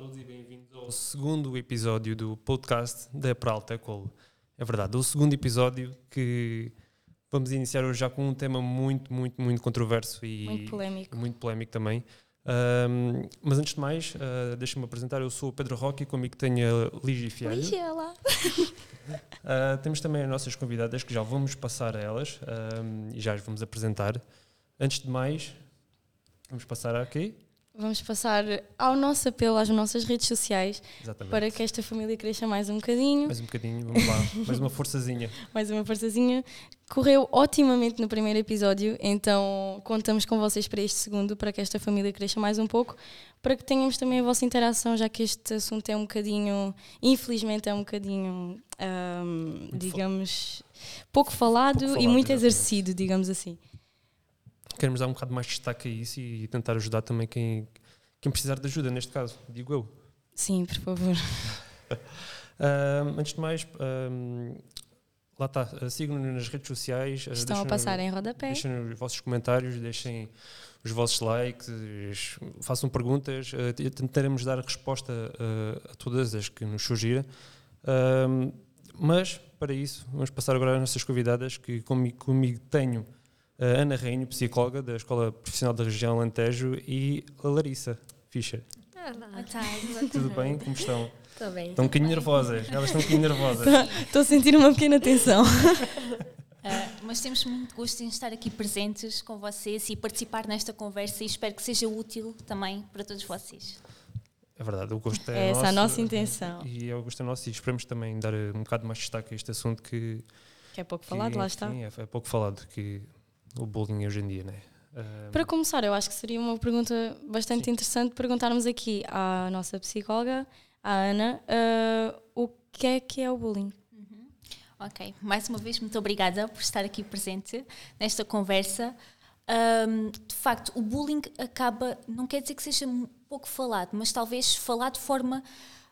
todos e bem-vindos ao segundo episódio do podcast da Peralta Colo. É verdade, o segundo episódio que vamos iniciar hoje já com um tema muito, muito, muito controverso e Muito polémico. muito polémico também. Ahm, mas antes de mais, ah, deixa-me apresentar, eu sou o Pedro Roque e comigo tenho a Lígia Fialho. Ligela. Ah, temos também as nossas convidadas que já vamos passar a elas ahm, e já as vamos apresentar. Antes de mais, vamos passar a quê? Vamos passar ao nosso apelo às nossas redes sociais Exatamente. para que esta família cresça mais um bocadinho, Mais um bocadinho, vamos lá. Mais uma forçazinha. mais uma forçazinha. Correu otimamente no primeiro episódio, então contamos com vocês para este segundo, para que esta família cresça mais um pouco, para que tenhamos também a vossa interação, já que este assunto é um bocadinho, infelizmente é um bocadinho, digamos, pouco falado, Pouco e falado, muito exatamente. exercido, digamos assim. Queremos dar um bocado mais destaque a isso e tentar ajudar também quem, quem precisar de ajuda, neste caso, digo eu. Sim, por favor. Ahm, antes de mais, lá está, ah, sigam-nos nas redes sociais. ah, Estão a passar em rodapé. Deixem os vossos comentários, deixem os vossos likes, façam perguntas, t- tentaremos dar resposta ah, a todas as que nos surgirem. Mas, para isso, vamos passar agora às nossas convidadas, que comigo, comigo tenho Ana Reino, psicóloga da Escola Profissional da Região Alentejo, e a Larissa Fischer. Boa tarde. Tudo bem? Como estão? Estou bem. Estão um bocadinho nervosas. Elas estão um bocadinho nervosas. Estou a sentir uma pequena tensão. Ah, mas temos muito gosto em estar aqui presentes com vocês e participar nesta conversa e espero que seja útil também para todos vocês. É verdade, o gosto é, É essa a nosso, nossa intenção. E é o gosto é nosso e esperamos também dar um bocado mais destaque a este assunto que, Que é pouco que, falado, lá está. sim, é, é pouco falado, que o bullying hoje em dia, né? Ah, Para começar, eu acho que seria uma pergunta bastante Sim. interessante perguntarmos aqui à nossa psicóloga, à Ana, ah, o que é que é o bullying? Ok, mais uma vez, muito obrigada por estar aqui presente nesta conversa. Um, de facto, o bullying acaba, não quer dizer que seja pouco falado, mas talvez falado de forma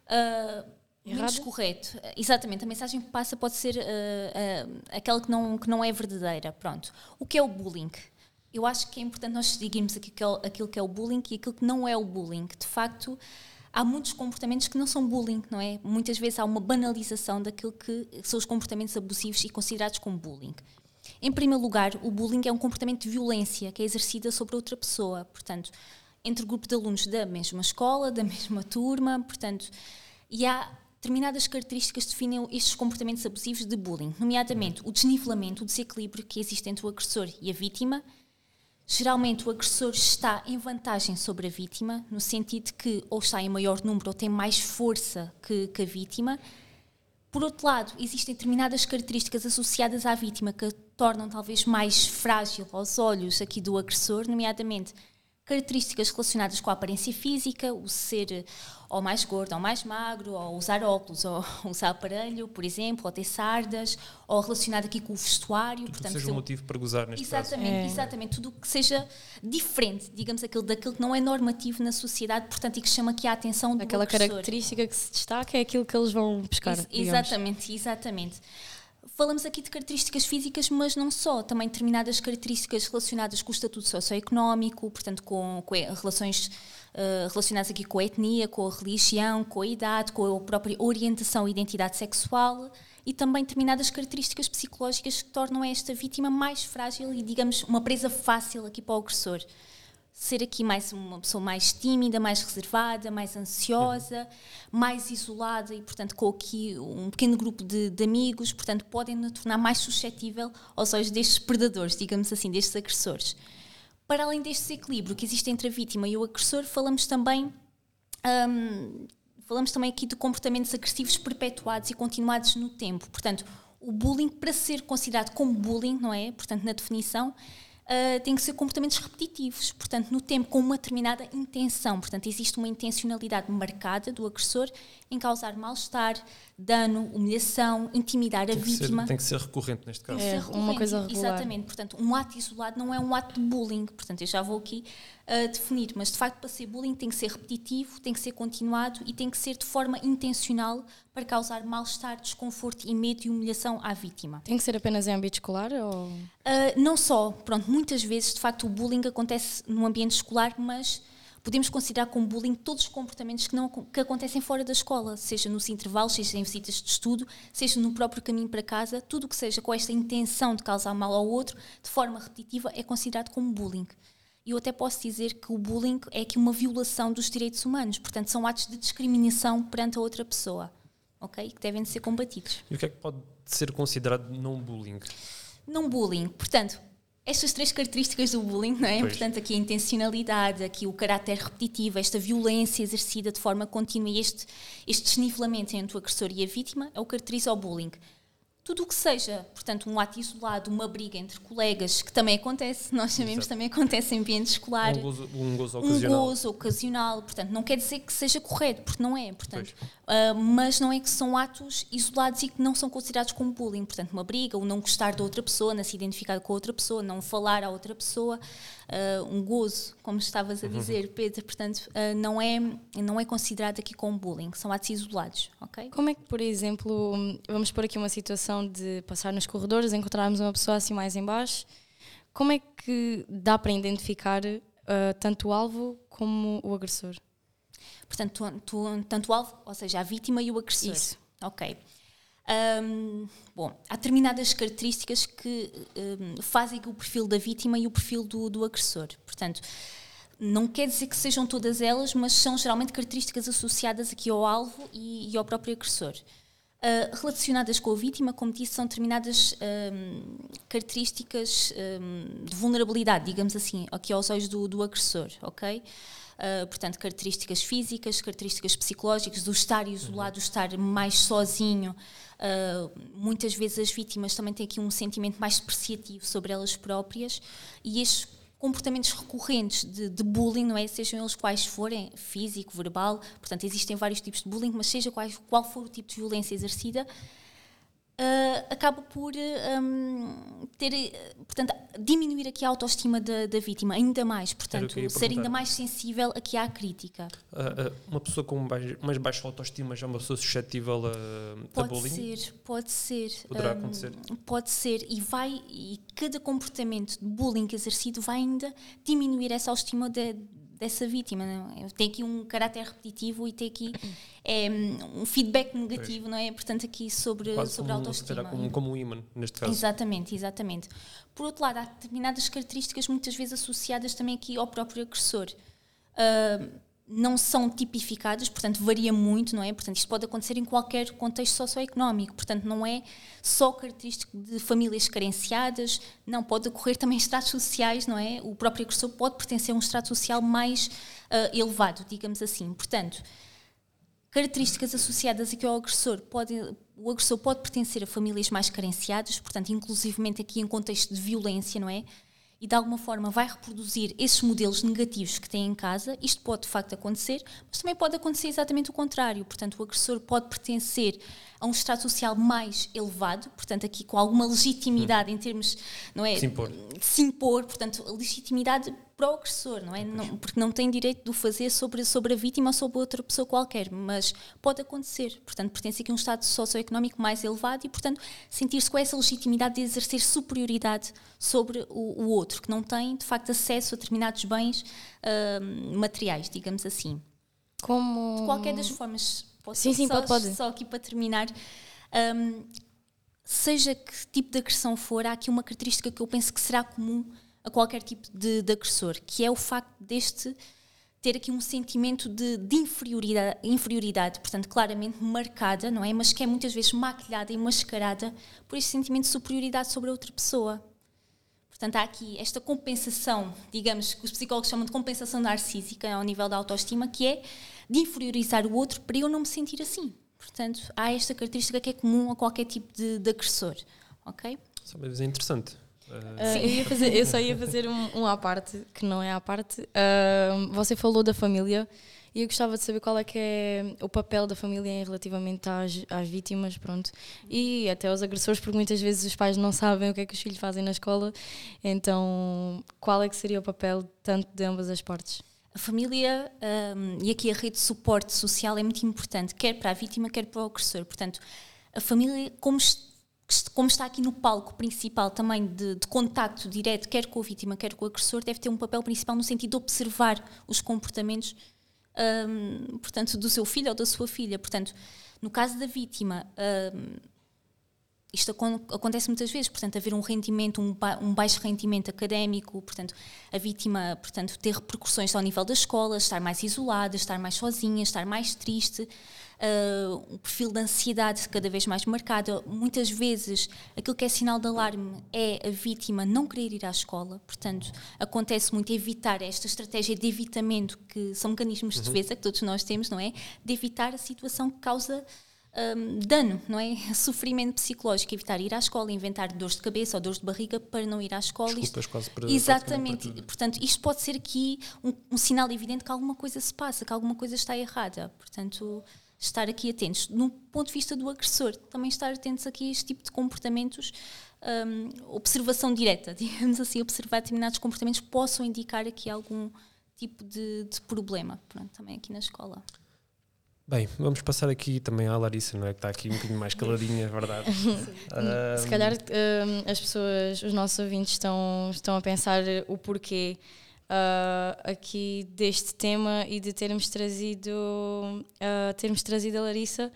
uh, menos correto. Exatamente, a mensagem que passa pode ser uh, uh, aquela que não, que não é verdadeira. Pronto. O que é o bullying? Eu acho que é importante nós seguirmos aquilo que, é, aquilo que é o bullying e aquilo que não é o bullying. De facto, há muitos comportamentos que não são bullying, não é? Muitas vezes há uma banalização daquilo que são os comportamentos abusivos e considerados como bullying. Em primeiro lugar, o bullying é um comportamento de violência que é exercida sobre outra pessoa, portanto, entre o grupo de alunos da mesma escola, da mesma turma, portanto, e há determinadas características definem estes comportamentos abusivos de bullying, nomeadamente o desnivelamento, o desequilíbrio que existe entre o agressor e a vítima. Geralmente o agressor está em vantagem sobre a vítima, no sentido que ou está em maior número ou tem mais força que, que a vítima. Por outro lado, existem determinadas características associadas à vítima que a tornam talvez mais frágil aos olhos aqui do agressor, nomeadamente características relacionadas com a aparência física, o ser ou mais gordo ou mais magro, ou usar óculos, ou usar aparelho, por exemplo, ou ter sardas, ou relacionado aqui com o vestuário. Tudo portanto, que seja um motivo para gozar neste exatamente, caso. É. Exatamente, tudo que seja diferente, digamos, aquilo, daquilo que não é normativo na sociedade, portanto, e que chama aqui a atenção do Aquela característica que se destaca é aquilo que eles vão buscar. Ex exatamente, exatamente. Falamos aqui de características físicas, mas não só, também determinadas características relacionadas com o estatuto socioeconómico, portanto, com, com relações uh, relacionadas aqui com a etnia, com a religião, com a idade, com a própria orientação e identidade sexual e também determinadas características psicológicas que tornam esta vítima mais frágil e, digamos, uma presa fácil aqui para o agressor ser aqui mais uma pessoa mais tímida, mais reservada, mais ansiosa, uhum. mais isolada e, portanto, com aqui um pequeno grupo de, de amigos, portanto, podem nos tornar mais suscetível aos olhos destes predadores, digamos assim, destes agressores. Para além deste equilíbrio que existe entre a vítima e o agressor, falamos também hum, falamos também aqui de comportamentos agressivos perpetuados e continuados no tempo. Portanto, o bullying, para ser considerado como bullying, não é? Portanto, na definição, uh, têm que ser comportamentos repetitivos, portanto, no tempo com uma determinada intenção. Portanto, existe uma intencionalidade marcada do agressor em causar mal-estar, dano, humilhação, intimidar tem a vítima. Ser, tem que ser recorrente neste caso. É, uma coisa regular. Exatamente, portanto, um ato isolado não é um ato de bullying. Portanto, eu já vou aqui definir, mas de facto, para ser bullying tem que ser repetitivo, tem que ser continuado e tem que ser de forma intencional para causar mal-estar, desconforto e medo e humilhação à vítima. Tem que ser apenas em âmbito escolar? Ou... Uh, não só, pronto, muitas vezes, de facto, o bullying acontece no ambiente escolar, mas podemos considerar como bullying todos os comportamentos que, não, que acontecem fora da escola, seja nos intervalos, seja em visitas de estudo, seja no próprio caminho para casa, tudo o que seja com esta intenção de causar mal ao outro, de forma repetitiva, é considerado como bullying. E eu até posso dizer que o bullying é aqui uma violação dos direitos humanos, portanto, são atos de discriminação perante a outra pessoa, ok? Que devem ser combatidos. E o que é que pode ser considerado não bullying? Não bullying, portanto, estas três características do bullying, não é? Pois. Portanto, aqui a intencionalidade, aqui o caráter repetitivo, esta violência exercida de forma contínua e este, este desnivelamento entre o agressor e a vítima é o que caracteriza o bullying tudo o que seja, portanto, um ato isolado, uma briga entre colegas, que também acontece, nós sabemos Exato. também acontece em ambiente escolar. Um gozo, um gozo ocasional. Um gozo ocasional, portanto, não quer dizer que seja correto, porque não é, portanto, uh, mas não é que são atos isolados e que não são considerados como bullying, portanto, uma briga, o não gostar de outra pessoa, não se identificar com a outra pessoa, não falar à outra pessoa, uh, um gozo, como estavas a uhum. dizer, Pedro, portanto, uh, não, é, não é considerado aqui como bullying, são atos isolados, ok? Como é que, por exemplo, vamos pôr aqui uma situação de passar nos corredores, encontrarmos uma pessoa assim mais embaixo, como é que dá para identificar uh, tanto o alvo como o agressor? Portanto, tu, tu, tanto o alvo, ou seja, a vítima e o agressor. Isso. Ok. Um, bom, há determinadas características que um, fazem o perfil da vítima e o perfil do, do agressor. Portanto, não quer dizer que sejam todas elas, mas são geralmente características associadas aqui ao alvo e, e ao próprio agressor. Uh, relacionadas com a vítima, como disse, são determinadas um, características um, de vulnerabilidade, digamos assim, aqui aos olhos do, do agressor, ok? Uh, portanto, características físicas, características psicológicas, do estar isolado, do estar mais sozinho. Uh, muitas vezes as vítimas também têm aqui um sentimento mais depreciativo sobre elas próprias e estes comportamentos recorrentes de, de, bullying, não é? Sejam eles quais forem, físico, verbal, portanto, existem vários tipos de bullying, mas seja qual, qual for o tipo de violência exercida, uh, acaba por um, ter, portanto, diminuir aqui a autoestima da, da vítima ainda mais, portanto, ser ainda mais sensível aqui à crítica. Uh, uh, uma pessoa com mais, mais baixa autoestima já é uma pessoa suscetível a, pode a bullying? Pode ser, pode ser. Poderá um, acontecer? Pode ser e vai, e cada comportamento de bullying exercido vai ainda diminuir essa autoestima de, dessa vítima. Não é? Tem aqui um caráter repetitivo e tem aqui é, um feedback negativo, pois. não é? Portanto, aqui sobre, Quase sobre como, a autoestima. Como, como um imã, neste caso. Exatamente, exatamente. Por outro lado, há determinadas características muitas vezes associadas também aqui ao próprio agressor. Uh, não são tipificadas, portanto varia muito, não é? Portanto, isto pode acontecer em qualquer contexto socioeconómico, portanto não é só característico de famílias carenciadas, não, pode ocorrer também estratos sociais, não é? O próprio agressor pode pertencer a um estrato social mais uh, elevado, digamos assim. Portanto, características associadas aqui ao agressor, pode, o agressor pode pertencer a famílias mais carenciadas, portanto, inclusivamente aqui em contexto de violência, não é? E de alguma forma vai reproduzir esses modelos negativos que tem em casa, isto pode de facto acontecer, mas também pode acontecer exatamente o contrário. Portanto, o agressor pode pertencer a um estado social mais elevado, portanto, aqui com alguma legitimidade hum. em termos, não é? Se impor. Se impor, portanto, legitimidade para o agressor, não é? Não, porque não tem direito de o fazer sobre, sobre a vítima ou sobre outra pessoa qualquer, mas pode acontecer. Portanto, pertence aqui a um estado socioeconómico mais elevado e, portanto, sentir-se com essa legitimidade de exercer superioridade sobre o, o, outro, que não tem, de facto, acesso a determinados bens uh, materiais, digamos assim. Como... De qualquer das formas, posso sim, sim, só, pode, pode. só aqui para terminar. Um, seja que tipo de agressão for, há aqui uma característica que eu penso que será comum a qualquer tipo de, de agressor, que é o facto deste ter aqui um sentimento de, de, inferioridade, inferioridade, portanto, claramente marcada, não é? Mas que é muitas vezes maquilhada e mascarada por este sentimento de superioridade sobre a outra pessoa. Portanto, há aqui esta compensação, digamos, que os psicólogos chamam de compensação narcísica ao nível da autoestima, que é de inferiorizar o outro para eu não me sentir assim. Portanto, há esta característica que é comum a qualquer tipo de, de agressor. Ok? Isso é interessante. Uh, eu, fazer, eu, só ia fazer um, um à parte, que não é à parte. Uh, você falou da família e eu gostava de saber qual é que é o papel da família relativamente às, às vítimas, pronto. E até aos agressores, porque muitas vezes os pais não sabem o que é que os filhos fazem na escola. Então, qual é que seria o papel tanto de ambas as partes? A família um, e aqui a rede de suporte social é muito importante, quer para a vítima, quer para o agressor. Portanto, a família, como como está aqui no palco principal também de, de contacto direto, quer com a vítima, quer com o agressor, deve ter um papel principal no sentido de observar os comportamentos, um, portanto, do seu filho ou da sua filha. Portanto, no caso da vítima, um, isto acontece muitas vezes, portanto, haver um rendimento, um, ba um, baixo rendimento académico, portanto, a vítima, portanto, ter repercussões ao nível da escola, estar mais isolada, estar mais sozinha, estar mais triste, uh, um perfil de ansiedade cada vez mais marcado. Muitas vezes aquilo que é sinal de alarme é a vítima não querer ir à escola, portanto, acontece muito evitar esta estratégia de evitamento, que são mecanismos de uhum. defesa que todos nós temos, não é? De evitar a situação que causa. Um, dano, não é? Sofrimento psicológico, evitar ir à escola, inventar dores de cabeça ou dores de barriga para não ir à escola. Desculpas isto, quase para, exatamente. Para Portanto, isto pode ser aqui um, um, sinal evidente que alguma coisa se passa, que alguma coisa está errada. Portanto, estar aqui atentos. No ponto de vista do agressor, também estar atentos aqui a este tipo de comportamentos, um, observação direta, digamos assim, observar determinados comportamentos que possam indicar aqui algum tipo de, de problema, pronto, também aqui na escola. Bem, vamos passar aqui também à Larissa, não é? Que está aqui um bocadinho mais caladinha, é verdade. um, Se calhar um, as pessoas, os nossos ouvintes estão, estão a pensar o porquê uh, aqui deste tema e de termos trazido, uh, termos trazido a Larissa.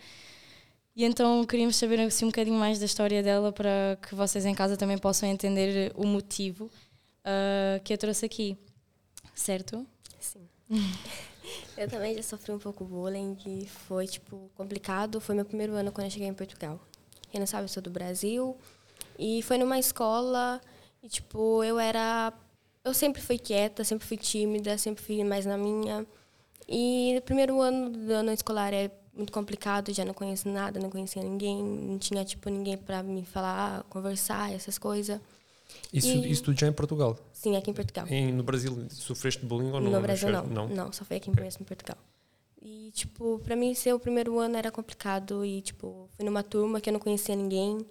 E então queríamos saber assim, um bocadinho mais da história dela para que vocês em casa também possam entender o motivo uh, que a trouxe aqui. Certo? Sim. eu também já sofri um pouco bullying e foi tipo complicado. Foi meu primeiro ano quando eu cheguei em Portugal. Quem não sabe, eu sou do Brasil. E foi numa escola e tipo, eu era eu sempre fui quieta, sempre fui tímida, sempre fui mais na minha. E o primeiro ano do ano escolar é muito complicado, já não conheço nada, não conhecia ninguém, não tinha tipo ninguém para me falar, conversar, essas coisas. Isso, e... isso tudo já em Portugal? Sim, aqui em Portugal. Em, no Brasil sofreste bullying ou não? No Brasil não. não. Não, só foi aqui okay. mesmo em Portugal. E, tipo, pra mim ser o primeiro ano era complicado. E, tipo, fui numa turma que eu não conhecia ninguém.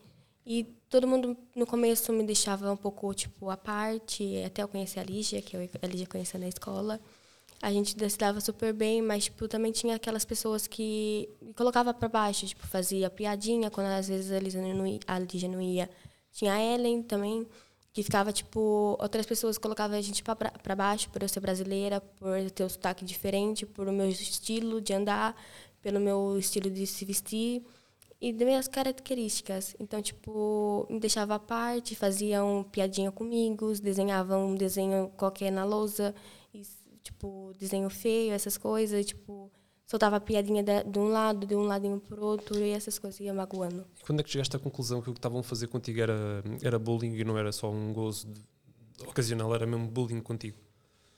E todo mundo no começo me deixava um pouco, tipo, à parte. Até eu conhecer a Lígia, que eu a Lígia conhecia na escola. A gente se dava super bem, mas, tipo, também tinha aquelas pessoas que me colocava para baixo. Tipo, fazia piadinha quando às vezes a Lígia não ia. A Lígia não ia. Tinha a Ellen também que ficava tipo outras pessoas colocavam a gente para baixo por eu ser brasileira por eu ter um sotaque diferente por o meu estilo de andar pelo meu estilo de se vestir e das minhas características então tipo me deixava à parte faziam piadinha comigo desenhavam um desenho qualquer na lousa e, tipo desenho feio essas coisas tipo soltava piadinha de, de, um lado, de um ladinho para outro e essas coisas ia magoando. E quando é que chegaste à conclusão que o que estavam a fazer contigo era, era bullying e não era só um gozo de, ocasional, era mesmo bullying contigo?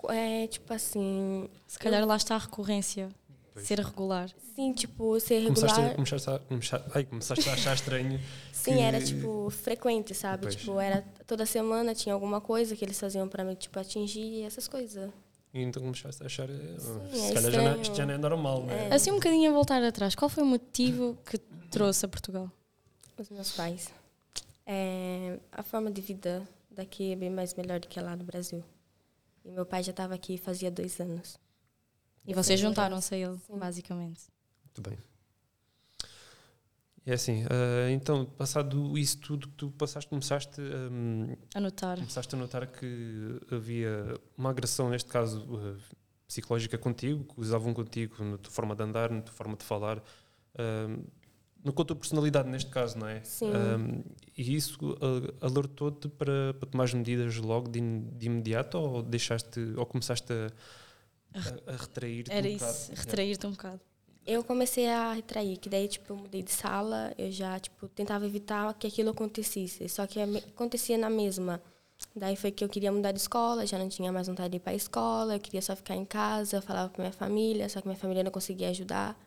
É, tipo assim... Se calhar eu... lá está a recorrência. Pois. Ser regular. Sim, tipo, ser regular. Começaste a, começaste a, ai, começaste a achar estranho. Sim, que... era tipo frequente, sabe? Pois. Tipo, era toda semana tinha alguma coisa que eles faziam para me tipo atingir essas coisas. E então começaste a achar, Sim, oh, se é calhar já não, é- isto já não é normal, não é? Assim um bocadinho a voltar atrás, qual foi o motivo que trouxe a Portugal? Os meus pais. É, a forma de vida daqui é bem mais melhor do que lá no Brasil. E meu pai já estava aqui fazia dois anos. E vocês juntaram-se a ele, Sim. basicamente. Muito bem. É assim, uh, então, passado isso tudo que tu passaste, começaste um, a notar. Começaste a notar que havia uma agressão, neste caso uh, psicológica contigo, que usavam contigo na tua forma de andar, na tua forma de falar, uh, no, com a tua personalidade, neste caso, não é? Sim. e isso alertou-te para, para tomar medidas logo de, de imediato ou deixaste, ou começaste a, a, a retrair-te um isso, bocado? retrair-te um bocado eu comecei a retrair, que daí, tipo, eu mudei de sala, eu já, tipo, tentava evitar que aquilo acontecesse, só que acontecia na mesma. Daí foi que eu queria mudar de escola, já não tinha mais vontade de ir para a escola, eu queria só ficar em casa, falava com minha família, só que minha família não conseguia ajudar,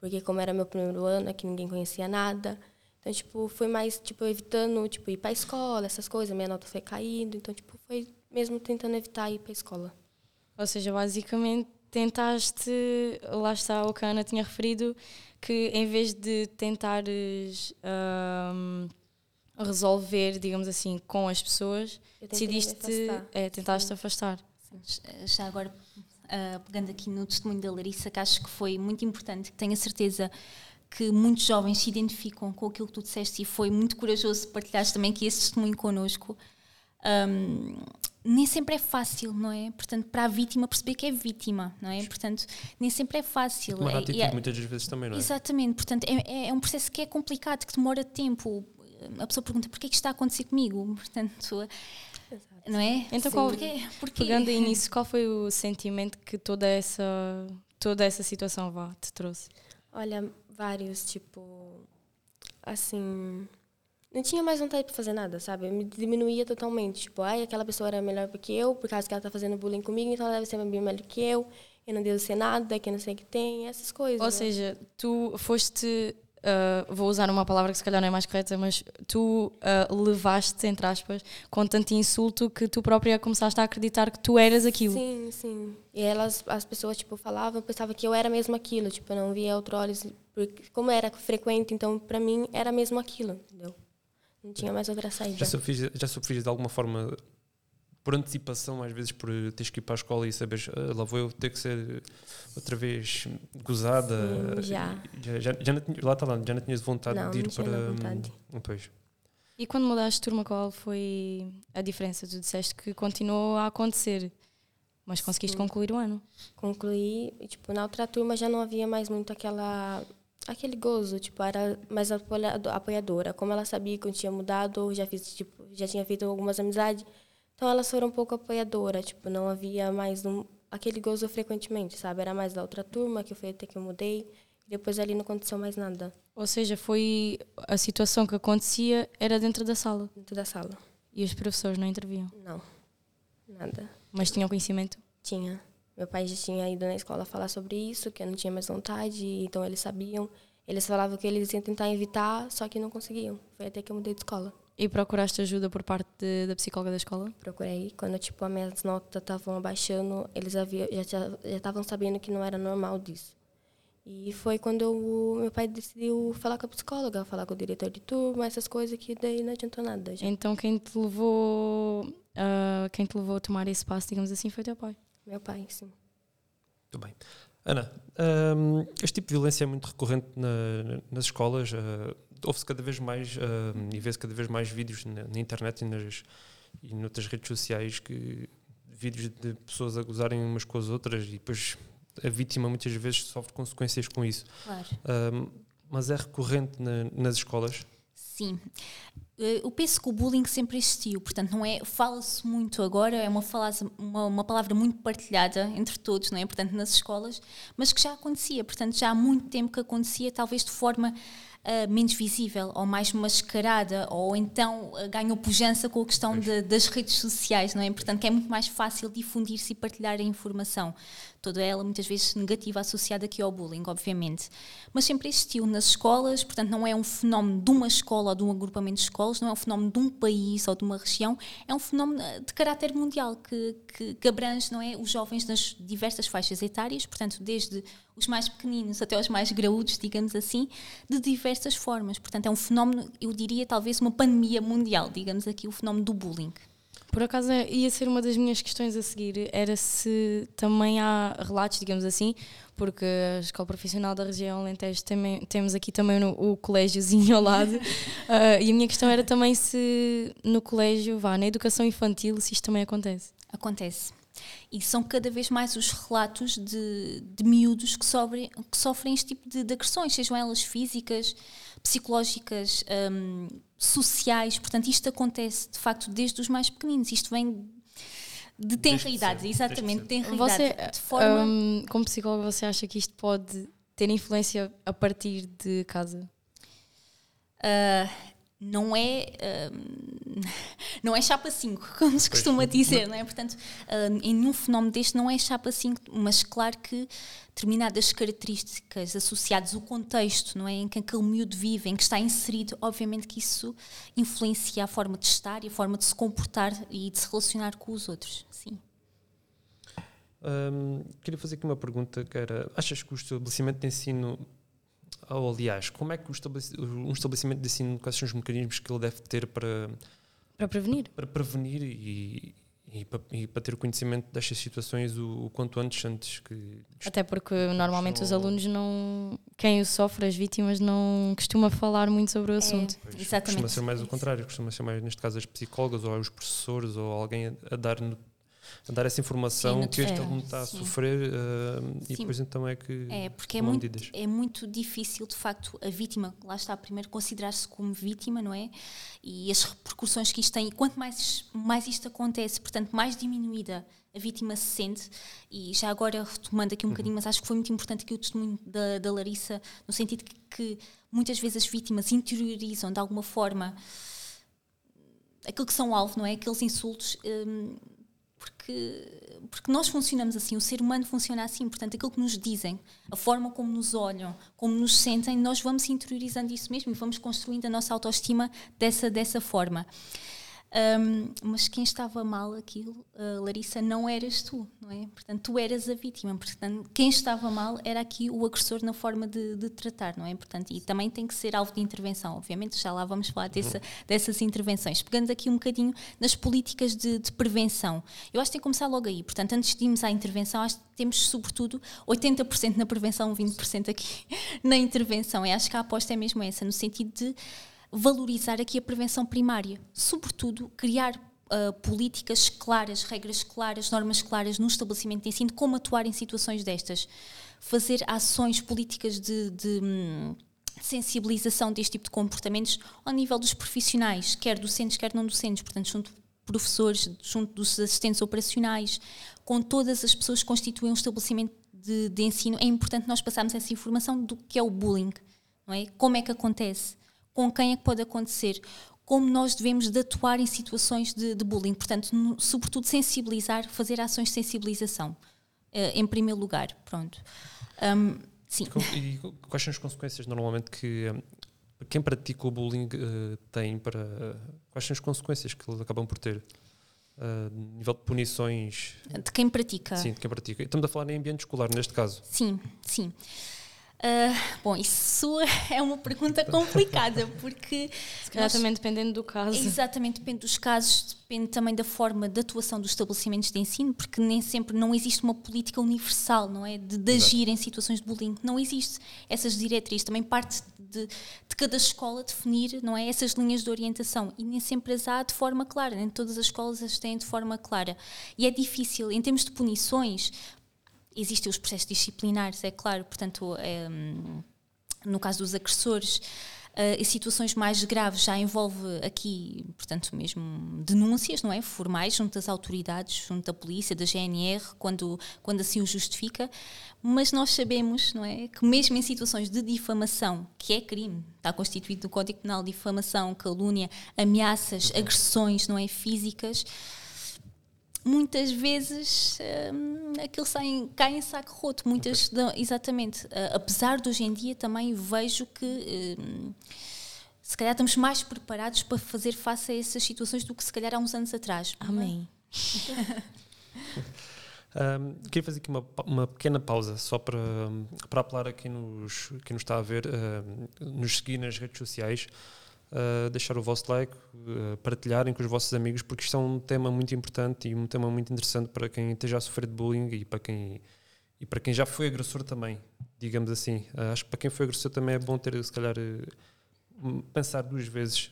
porque como era meu primeiro ano, aqui ninguém conhecia nada. Então, tipo, foi mais, tipo, evitando, tipo, ir para a escola, essas coisas, minha nota foi caindo, então, tipo, foi mesmo tentando evitar ir para a escola. Ou seja, basicamente tentaste, lá está, o Cana tinha referido que em vez de tentares um, resolver, digamos assim, com as pessoas, decidiste, é, tentaste Sim. afastar. Já agora, uh, pegando aqui no testemunho da Larissa, que acho que foi muito importante, que tenho a certeza que muitos jovens se identificam com aquilo que tu disseste e foi muito corajoso partilhares também aqui esse testemunho connosco. Um, nem sempre é fácil, não é? Portanto, para a vítima perceber que é vítima, não é? Portanto, nem sempre é fácil. Uma é, atitude é, muitas vezes também, não é? Exatamente, portanto, é, é, é, um processo que é complicado, que demora tempo. A pessoa pergunta, porquê é que isto está a acontecer comigo? Portanto, Exato. não é? Então, qual, porquê? Porquê? pegando aí nisso, qual foi o sentimento que toda essa, toda essa situação vá, te trouxe? Olha, vários, tipo, assim não tinha mais vontade para fazer nada, sabe? Eu me diminuía totalmente. Tipo, ai, aquela pessoa era melhor do que eu, por causa que ela tá fazendo bullying comigo, então ela deve ser bem melhor que eu. Eu não devo ser nada, que eu não sei o que tem, essas coisas. Ou né? seja, tu foste, uh, vou usar uma palavra que se calhar não é mais correta, mas tu uh, levaste, entre aspas, com tanto insulto que tu própria começaste a acreditar que tu eras aquilo. Sim, sim. E elas, as pessoas, tipo, falavam, eu pensava que eu era mesmo aquilo, tipo, eu não via outro olhos, porque como era frequente, então para mim era mesmo aquilo, entendeu? Não tinha mais outra saída. Já sofri, já sofri de alguma forma, por antecipação, às vezes por teres que ir para a escola e saberes, ah, lá vou eu ter que ser outra vez gozada. Sim, já. Já, já, já, não lá está lá, já não tinhas vontade não, de ir para. Vontade. Pois. E quando mudaste de turma, qual foi a diferença? Tu disseste que continuou a acontecer, mas conseguiste Sim. concluir o ano? Concluí, e, tipo, na outra turma já não havia mais muito aquela aquele gozo, tipo, era mais apoiadora. Como ela sabia que eu tinha mudado, já fiz, tipo, já tinha feito algumas amizades, então elas foram um pouco apoiadoras, tipo, não havia mais um, aquele gozo frequentemente, sabe? Era mais da outra turma que foi até que eu mudei, e depois ali não aconteceu mais nada. Ou seja, foi a situação que acontecia era dentro da sala. Dentro da sala. E os professores não interviam? Não. Nada. Mas tinham conhecimento? Tinha. Meu pai já tinha ido na escola falar sobre isso, que eu não tinha mais vontade, então eles sabiam. Eles falavam que eles iam tentar evitar, só que não conseguiam. Foi até que eu mudei de escola. E procuraste ajuda por parte de, da psicóloga da escola? Procurei. Quando tipo, as minhas notas estavam abaixando, eles havia, já estavam sabendo que não era normal disso. E foi quando o meu pai decidiu falar com a psicóloga, falar com o diretor de turma, essas coisas que daí não adiantou nada. Já. Então quem te levou uh, quem te levou a tomar esse passo, digamos assim, foi teu pai. Meu pai, sim. Muito bem. Ana, um, este tipo de violência é muito recorrente na, nas escolas. Uh, Ouve-se cada vez mais uh, e vê-se cada vez mais vídeos na, na, internet e, nas, e noutras redes sociais que vídeos de pessoas a gozarem umas com as outras e depois a vítima muitas vezes sofre consequências com isso. Claro. Um, mas é recorrente na, nas escolas? Sim. Eu penso que o bullying sempre existiu, portanto, não é. Fala-se muito agora, é uma, uma, uma, palavra muito partilhada entre todos, não é? Portanto, nas escolas, mas que já acontecia, portanto, já há muito tempo que acontecia, talvez de forma uh, menos visível ou mais mascarada, ou então uh, ganhou pujança com a questão de, das redes sociais, não é? Portanto, que é muito mais fácil difundir-se e partilhar a informação. Toda ela, muitas vezes, negativa, associada aqui ao bullying, obviamente. Mas sempre existiu nas escolas, portanto, não é um fenómeno de uma escola ou de um agrupamento de escolas, não é um fenómeno de um país ou de uma região, é um fenómeno de caráter mundial que, que, que abrange não é, os jovens nas diversas faixas etárias, portanto, desde os mais pequeninos até os mais graúdos, digamos assim, de diversas formas. Portanto, é um fenómeno, eu diria, talvez uma pandemia mundial, digamos aqui, o fenómeno do bullying. Por acaso é, ia ser uma das minhas questões a seguir, era se também há relatos, digamos assim, porque a Escola Profissional da Região Alentejo também, temos aqui também no, o colégiozinho ao lado, uh, e a minha questão era também se no colégio, vá, na educação infantil, se isto também acontece. Acontece. E são cada vez mais os relatos de, de miúdos que sofrem, que sofrem este tipo de, de agressões, sejam elas físicas, psicológicas, um, sociais. Portanto, isto acontece de facto desde os mais pequeninos. Isto vem de tenra idade, exatamente, tenra você, idade. De forma... Um, como psicóloga, você acha que isto pode ter influência a partir de casa? Uh, não é uh, não é chapa 5, como se costuma dizer, não é? Portanto, uh, em nenhum fenómeno deste não é chapa 5, mas claro que determinadas características associadas ao contexto, não é, em que aquele miúdo vive, em que está inserido, obviamente que isso influencia a forma de estar e a forma de se comportar e de se relacionar com os outros, sim. Um, queria fazer aqui uma pergunta que era, achas que o estabelecimento de ensino ou, aliás, como é que um estabelecimento de ensino quais são os mecanismos que ele deve ter para para prevenir? Para prevenir e, e, para, e para ter o conhecimento destas situações o, o quanto antes antes que até porque normalmente os alunos não quem o sofre as vítimas não costuma falar muito sobre o é, assunto. É, exatamente. costuma ser mais o contrário costuma ser mais neste caso as psicólogas ou os professores ou alguém a, a dar a dar essa informação sim, que este aluno está sim. a sofrer uh, e depois então é que é porque é muito, é muito difícil de facto a vítima lá está primeiro considerar-se como vítima não é e as repercussões que isto tem e quanto mais mais isto acontece portanto mais diminuída a vítima se sente e já agora retomando aqui um uhum. bocadinho mas acho que foi muito importante aqui o testemunho da, da Larissa no sentido que, que muitas vezes as vítimas interiorizam de alguma forma aquilo que são alvo, não é? Aqueles insultos um, porque, porque nós funcionamos assim, o ser humano funciona assim, portanto, aquilo que nos dizem, a forma como nos olham, como nos sentem, nós vamos interiorizando isso mesmo e vamos construindo a nossa autoestima dessa, dessa forma. Um, mas quem estava mal aquilo, uh, Larissa, não eras tu, não é? Portanto, tu eras a vítima. Portanto, quem estava mal era aqui o agressor na forma de, de tratar, não é? Portanto, e também tem que ser alvo de intervenção, obviamente. Já lá vamos falar dessa, uhum. dessas intervenções. Pegando aqui um bocadinho nas políticas de, de, prevenção. Eu acho que tem que começar logo aí. Portanto, antes de irmos à intervenção, acho que temos, sobretudo, 80% na prevenção, 20% aqui na intervenção. E acho que a aposta é mesmo essa, no sentido de valorizar aqui a prevenção primária, sobretudo criar uh, políticas claras, regras claras, normas claras no estabelecimento de ensino, como atuar em situações destas, fazer ações políticas de, de hum, sensibilização deste tipo de comportamentos ao nível dos profissionais, quer docentes, quer não docentes, portanto, junto professores, junto dos assistentes operacionais, com todas as pessoas que constituem um estabelecimento de, de ensino, é importante nós passarmos essa informação do que é o bullying, não é? Como é que acontece? Com quem é que pode acontecer, como nós devemos de atuar em situações de, de bullying. Portanto, no, sobretudo sensibilizar, fazer ações de sensibilização, uh, em primeiro lugar. Pronto. Um, sim. E quais são as consequências normalmente que um, quem pratica o bullying uh, tem para. quais são as consequências que eles acabam por ter? Uh, nível de punições. De quem pratica? Sim, de quem pratica. Estamos a falar em ambiente escolar, neste caso. Sim, sim. Uh, bom, isso é uma pergunta complicada, porque. Se calhar nós, também dependendo do caso. Exatamente, depende dos casos, depende também da forma de atuação dos estabelecimentos de ensino, porque nem sempre não existe uma política universal, não é? De, de agir em situações de bullying. Não existe essas diretrizes. Também parte de, de, cada escola definir, não é? Essas linhas de orientação. E nem sempre as há de forma clara, nem todas as escolas as têm de forma clara. E é difícil, em termos de punições, existem os processos disciplinares, é claro, portanto, é, no caso dos agressores, uh, em situações mais graves já envolve aqui, portanto, mesmo denúncias, não é? Formais, junto às autoridades, junto à polícia, da GNR, quando, quando assim o justifica. Mas nós sabemos, não é? Que mesmo em situações de difamação, que é crime, está constituído no Código Penal difamação, calúnia, ameaças, agressões, não é? Físicas muitas vezes um, aquilo sai, cai em saco roto. Muitas, okay. dão, exatamente. Uh, apesar de hoje em dia também vejo que um, se calhar estamos mais preparados para fazer face a essas situações do que se calhar há uns anos atrás. Amém. Um, queria fazer aqui uma, uma pequena pausa só para, para apelar a quem nos, quem nos está a ver, uh, nos seguir nas redes sociais uh, deixar o vosso like, uh, partilharem com os vossos amigos, porque isto é um tema muito importante e um tema muito interessante para quem esteja a sofrer de bullying e para quem, e para quem já foi agressor também, digamos assim. Uh, acho que para quem foi agressor também é bom ter, se calhar, pensar duas vezes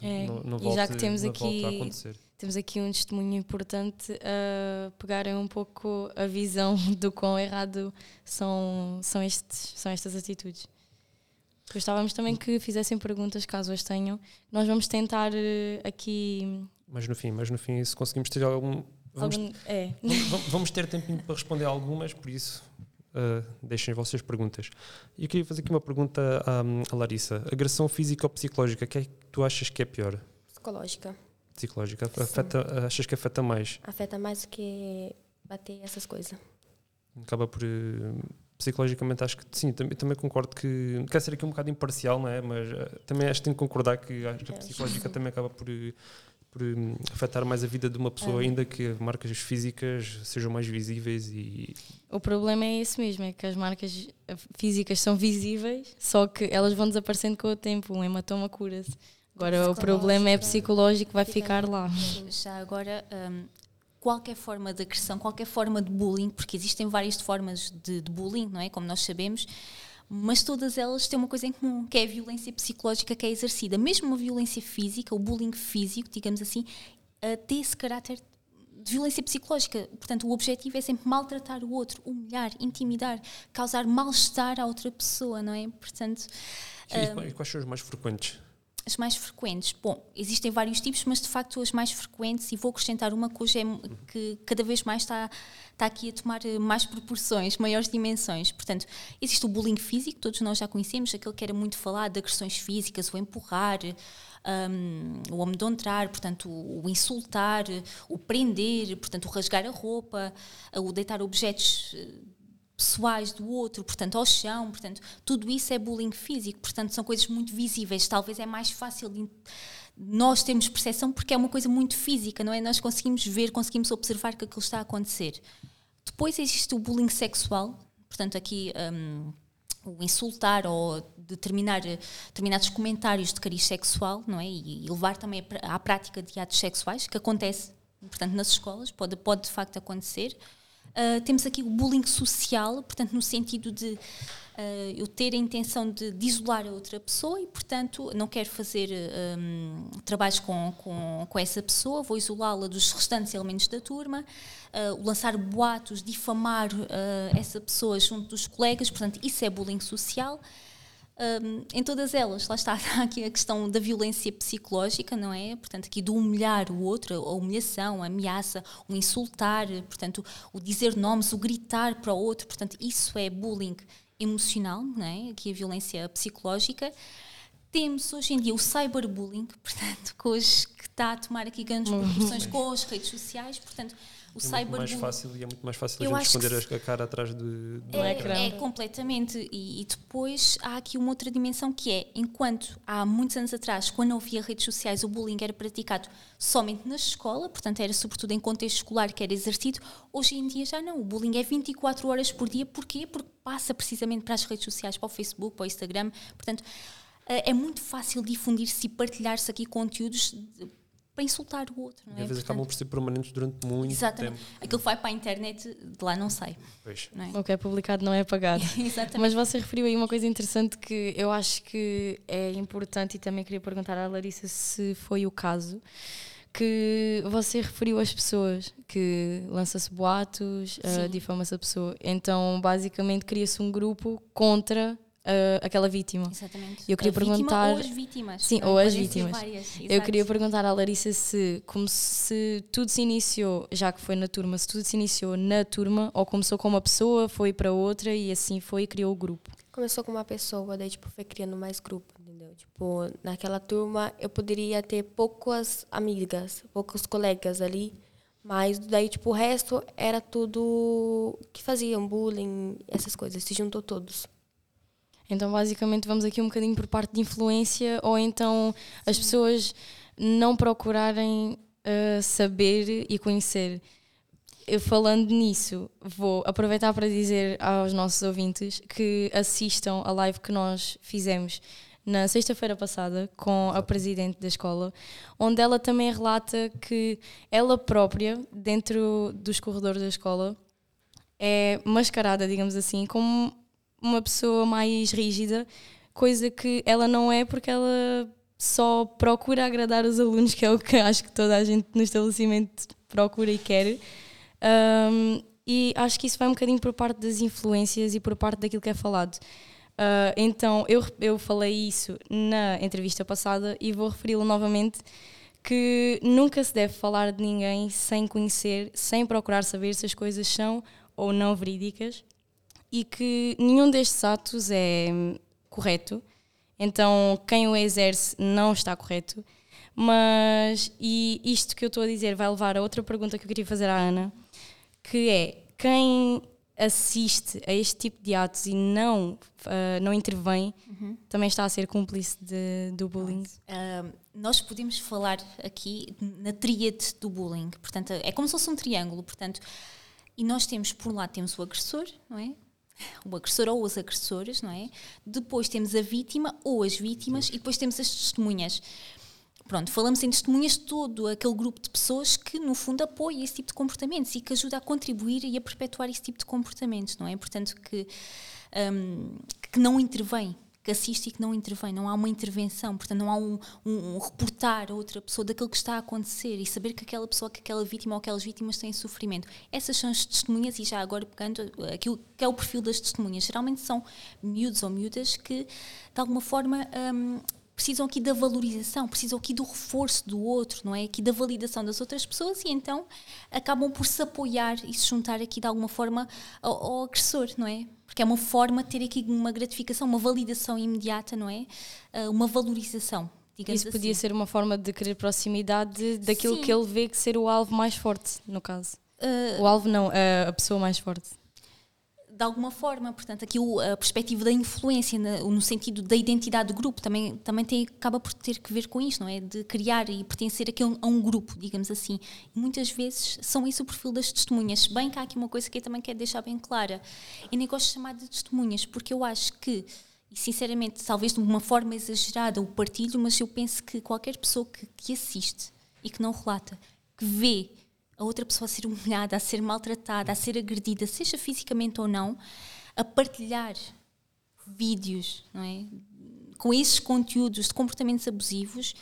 é, no, no e já que temos aqui temos aqui um testemunho importante a uh, pegarem um pouco a visão do quão errado são, são, estes, são estas atitudes. Gostávamos também que fizessem perguntas, caso as tenham. Nós vamos tentar uh, aqui. Mas no fim, mas no fim, se conseguimos ter algum. Vamos, algum, é. vamos, vamos ter tempo para responder algumas, por isso uh, deixem as vossas perguntas. E eu queria fazer aqui uma pergunta à, à Larissa: agressão física ou psicológica, que é que tu achas que é pior? Psicológica. Psicológica. Afeta, achas que afeta mais? Afeta mais do que bater essas coisas. Acaba por. Uh, psicologicamente acho que sim, também, também concordo que quer ser aqui um bocado imparcial, não é? Mas uh, também acho que tenho que concordar que acho que a é. psicológica também acaba por, por um, afetar mais a vida de uma pessoa, é. ainda que as marcas físicas sejam mais visíveis e o problema é esse mesmo, é que as marcas eh, físicas são visíveis, só que elas vão desaparecendo com o tempo, um hematoma cura-se. Agora o problema é psicológico, vai ficar lá. Já agora, um, qualquer forma de agressão, qualquer forma de bullying, porque existem várias formas de, de, bullying, não é? Como nós sabemos, mas todas elas têm uma coisa em comum, que é a violência psicológica que é exercida. Mesmo a violência física, o bullying físico, digamos assim, uh, tem esse caráter de violência psicológica. Portanto, o objetivo é sempre maltratar o outro, humilhar, intimidar, causar mal-estar à outra pessoa, não é? Portanto. E quais são os mais frequentes? As mais frequentes. Bom, existem vários tipos, mas de facto as mais frequentes, e vou acrescentar uma hoje é, que cada vez mais está, está aqui a tomar eh, mais proporções, maiores dimensões. Portanto, existe o bullying físico, todos nós já conhecemos, aquele que era muito falado de agressões físicas, o empurrar, um, o amedrontar, portanto, o insultar, o prender, portanto, o rasgar a roupa, o deitar objetos eh, pessoais do outro, portanto, ao chão, portanto, tudo isso é bullying físico, portanto, são coisas muito visíveis, talvez é mais fácil de nós termos percepção porque é uma coisa muito física, não é? Nós conseguimos ver, conseguimos observar que aquilo está a acontecer. Depois existe o bullying sexual, portanto, aqui um, o insultar ou determinar determinados comentários de cariz sexual, não é? E, e levar também à prática de atos sexuais, que acontece, portanto, nas escolas, pode, pode de facto acontecer. Uh, temos aqui o bullying social, portanto, no sentido de uh, eu ter a intenção de, de, isolar a outra pessoa e, portanto, não quero fazer um, trabalhos com, com, com, essa pessoa, vou isolá-la dos restantes elementos da turma, uh, lançar boatos, difamar essa pessoa junto dos colegas, portanto, isso é bullying social. Um, em todas elas, lá está, aqui a questão da violência psicológica, não é? Portanto, aqui do humilhar o outro, a humilhação, a ameaça, o insultar, portanto, o dizer nomes, o gritar para o outro, portanto, isso é bullying emocional, não é? Aqui a violência psicológica. temos hoje em dia o cyberbullying, portanto, que hoje que está a tomar aqui grandes proporções com as redes sociais, portanto, o é muito cyberbullying mais fácil e é muito mais fácil Eu a gente esconder a cara atrás de, de um é, ecrã. é completamente. E, e depois há aqui uma outra dimensão que é, enquanto há muitos anos atrás, quando não havia redes sociais, o bullying era praticado somente na escola, portanto era sobretudo em contexto escolar que era exercido, hoje em dia já não. O bullying é 24 horas por dia. Porquê? Porque passa precisamente para as redes sociais, para o Facebook, para o Instagram. Portanto, eh, é muito fácil difundir-se e partilhar-se aqui conteúdos para insultar o outro. Não E é? às vezes Portanto, acabam por ser permanentes durante muito Exatamente. tempo. Aquilo que vai para a internet, de lá não sai. Pois. Não é? O que é publicado não é apagado. Exatamente. Mas você referiu aí uma coisa interessante que eu acho que é importante e também queria perguntar à Larissa se foi o caso. Que você referiu as pessoas, que lança-se boatos, uh, difama-se a pessoa. Então, basicamente, cria-se um grupo contra uh, aquela vítima. Exatamente. Eu queria A perguntar- Ou as vítimas. Sim, ou as vítimas. várias, Eu queria perguntar à Larissa se, como se tudo se iniciou, já que foi na turma, se tudo se iniciou na turma ou começou com uma pessoa, foi para outra e assim foi e criou o grupo. Começou com uma pessoa, daí, tipo, foi criando mais grupo, entendeu? Tipo, naquela turma eu poderia ter poucas amigas, poucos colegas ali, mas daí, tipo, o resto era tudo que faziam bullying, essas coisas, se juntou todos. Então, basicamente, vamos aqui um bocadinho por parte de influência ou então as pessoas não procurarem uh, saber e conhecer. Eu, falando nisso, vou aproveitar para dizer aos nossos ouvintes que assistam a live que nós fizemos na sexta-feira passada com a presidente da escola, onde ela também relata que ela própria, dentro dos corredores da escola, é mascarada, digamos assim, como uma pessoa mais rígida, coisa que ela não é porque ela só procura agradar os alunos, que é o que acho que toda a gente no estabelecimento procura e quer. Um, e acho que isso vai um bocadinho por parte das influências e por parte daquilo que é falado. Uh, então, eu, eu falei isso na entrevista passada e vou referi-lo novamente que nunca se deve falar de ninguém sem conhecer, sem procurar saber se as coisas são ou não verídicas e que nenhum destes atos é correto. Então, quem o exerce não está correto. Mas, e isto que eu estou a dizer vai levar a outra pergunta que eu queria fazer à Ana, que é quem assiste a este tipo de atos e não, ah, não intervém, também está a ser cúmplice de- do bullying. Ahm, nós podemos falar aqui na tríade do bullying. Portanto, é como se fosse um triângulo. Portanto, e nós temos, por um lado, temos o agressor, não é? O agressor ou os agressores, não é? Depois temos a vítima ou as vítimas e depois temos as testemunhas. Pronto, falamos em testemunhas todo aquele grupo de pessoas que, no fundo, apoia esse tipo de comportamentos e que ajuda a contribuir e a perpetuar esse tipo de comportamentos, não é? Portanto, que, hum, que não intervém, que assiste e que não intervém, não há uma intervenção, portanto, não há um, um, um reportar a outra pessoa daquilo que está a acontecer e saber que aquela pessoa, que aquela vítima ou aquelas vítimas têm sofrimento. Essas são as testemunhas, e já agora pegando aquilo que é o perfil das testemunhas, geralmente são miúdos ou miúdas que, de alguma forma, hum, precisam aqui da valorização, precisam aqui do reforço do outro, não é? Aqui da validação das outras pessoas e então acabam por se apoiar e se juntar aqui de alguma forma ao, ao agressor, não é? Porque é uma forma de ter aqui uma gratificação, uma validação imediata, não é? Ah, uma valorização, digamos Isso podia assim. ser uma forma de querer proximidade daquilo Sim. que ele vê que ser o alvo mais forte, no caso. Ah, O alvo não, a pessoa mais forte. De alguma forma, portanto, aqui a perspectiva da influência no sentido da identidade do grupo também, também tem, acaba por ter que ver com isto, não é? De criar e pertencer a um, a um grupo, digamos assim. Muitas vezes são isso o perfil das testemunhas. Bem que há aqui uma coisa que eu também quero deixar bem clara. Eu nem gosto de chamar de testemunhas, porque eu acho que, e sinceramente, talvez de uma forma exagerada o partilho, mas eu penso que qualquer pessoa que, que assiste e que não relata, que vê a outra pessoa a ser humilhada, a ser maltratada, a ser agredida, seja fisicamente ou não, a partilhar vídeos, não é? Com esses conteúdos de comportamentos abusivos,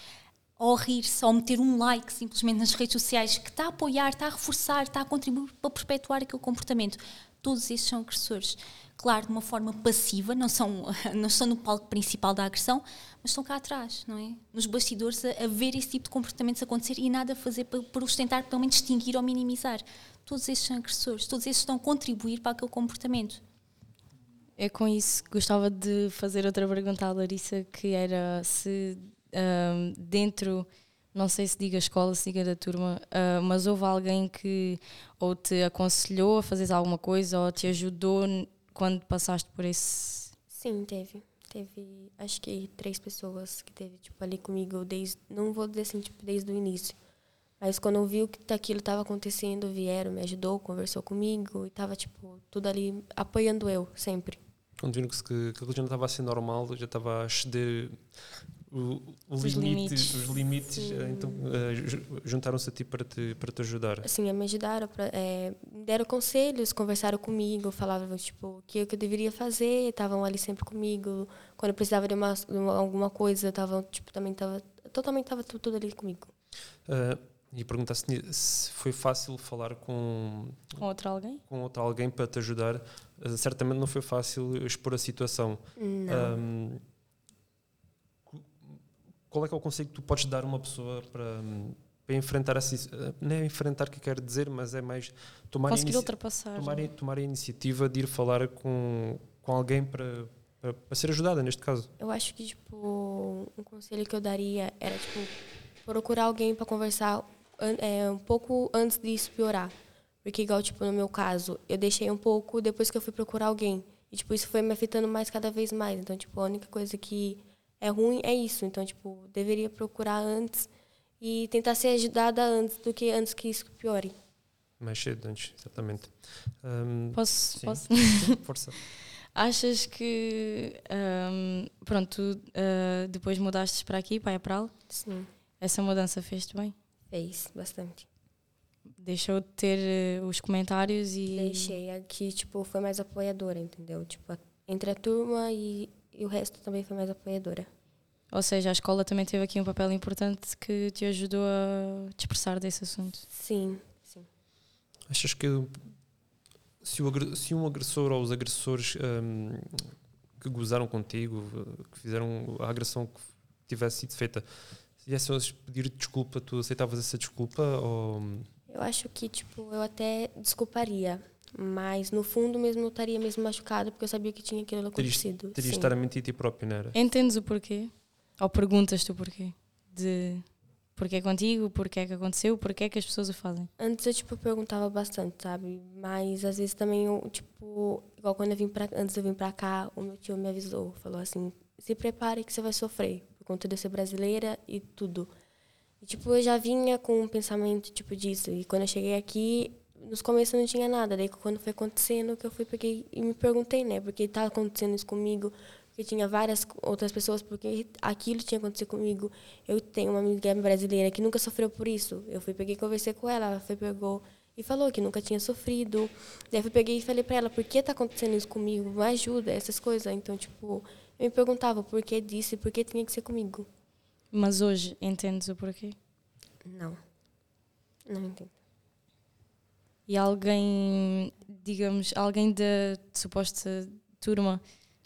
ou rir-se, ou meter um like simplesmente nas redes sociais que está a apoiar, está a reforçar, está a contribuir para perpetuar aquele comportamento. Todos esses são agressores. Claro, de uma forma passiva, não, são, não estão no palco principal da agressão, mas estão cá atrás, não é? Nos bastidores, a, a ver esse tipo de comportamentos acontecer e nada a fazer para, para os tentar pelo menos extinguir ou minimizar. Todos esses são agressores, todos esses estão a contribuir para aquele comportamento. É com isso gostava de fazer outra pergunta à Larissa, que era se um, dentro, não sei se diga escola, se diga da turma, uh, mas houve alguém que ou te aconselhou a fazer alguma coisa ou te ajudou quando passaste por esse. Sim, teve. Teve, acho que três pessoas que teve tipo ali comigo desde, não vou dizer assim, tipo desde o início. Mas quando eu vi que aquilo estava acontecendo, vieram, me ajudou, conversou comigo e tava tipo tudo ali apoiando eu sempre. Quando viram que, que, que a religião estava a ser normal, já estava a exceder o, o os limite, limites, os limites eh, então uh, juntaram-se a ti para te, para te ajudar. Sim, me ajudaram, pra, é, me deram conselhos, conversaram comigo, falavam tipo, o que eu, que eu deveria fazer, estavam ali sempre comigo. Quando eu precisava de, uma, de uma, alguma coisa, estavam, tipo, também estava, totalmente estava tudo, tudo, ali comigo. Uh, e perguntar se, se foi fácil falar com, com outro alguém? Com outro alguém para te ajudar. Uh, certamente não foi fácil expor a situação. Não. Um, qual é que é o conselho que tu podes dar a uma pessoa para, para enfrentar essa não é enfrentar que quer dizer mas é mais tomar ultrapassar. tomar, tomar a iniciativa de ir falar com, com alguém para, para, para ser ajudada neste caso? Eu acho que tipo um conselho que eu daria era tipo procurar alguém para conversar é, um pouco antes disso piorar. Porque igual tipo no meu caso eu deixei um pouco depois que eu fui procurar alguém. E tipo isso foi me afetando mais cada vez mais. Então tipo a única coisa que é ruim, é isso. Então, tipo, deveria procurar antes e tentar ser ajudada antes do que antes que isso piore. Mais cedo antes, exatamente. Um, posso? Sim. posso? Força. Achas que, um, pronto, tu, uh, depois mudaste para aqui, para a Pral? Sim. Essa mudança fez-te bem? Fez, bastante. Deixou de ter uh, os comentários e... Deixei. Aqui, tipo, foi mais apoiadora, entendeu? Tipo, entre a turma e e o resto também foi mais apoiadora. Ou seja, a escola também teve aqui um papel importante que te ajudou a te expressar desse assunto. Sim, sim. Achas que se, o, se um agressor ou os agressores um, que gozaram contigo, que fizeram a agressão que tivesse sido feita, se viessem pedir desculpa, tu aceitavas essa desculpa? Ou... Eu acho que, tipo, eu até desculparia mas no fundo mesmo eu estaria mesmo machucada porque eu sabia que tinha aquilo acontecido. Terias de estar a mentir a ti próprio, não era? Entendes o porquê? Ou perguntas-te o porquê? De porquê é contigo, porquê é que aconteceu, porquê é que as pessoas o fazem? Antes eu tipo perguntava bastante, sabe? Mas às vezes também eu, tipo, igual quando eu vim para antes de eu vir para cá, o meu tio me avisou, falou assim: "Se prepare que você vai sofrer por conta de ser brasileira e tudo". E tipo, eu já vinha com um pensamento tipo disso, e quando eu cheguei aqui, nos começos não tinha nada. Daí quando foi acontecendo, que eu fui peguei e me perguntei, né? Porque estava acontecendo isso comigo, porque tinha várias outras pessoas, porque aquilo tinha acontecido comigo. Eu tenho uma amiga brasileira que nunca sofreu por isso. Eu fui peguei e conversei com ela, ela foi pegou e falou que nunca tinha sofrido. Daí eu peguei e falei para ela, por que está acontecendo isso comigo? Me ajuda, essas coisas. Então, tipo, eu me perguntava por que disse, por que tinha que ser comigo. Mas hoje entendes o porquê? Não. Não entendo e alguém, digamos, alguém da suposta turma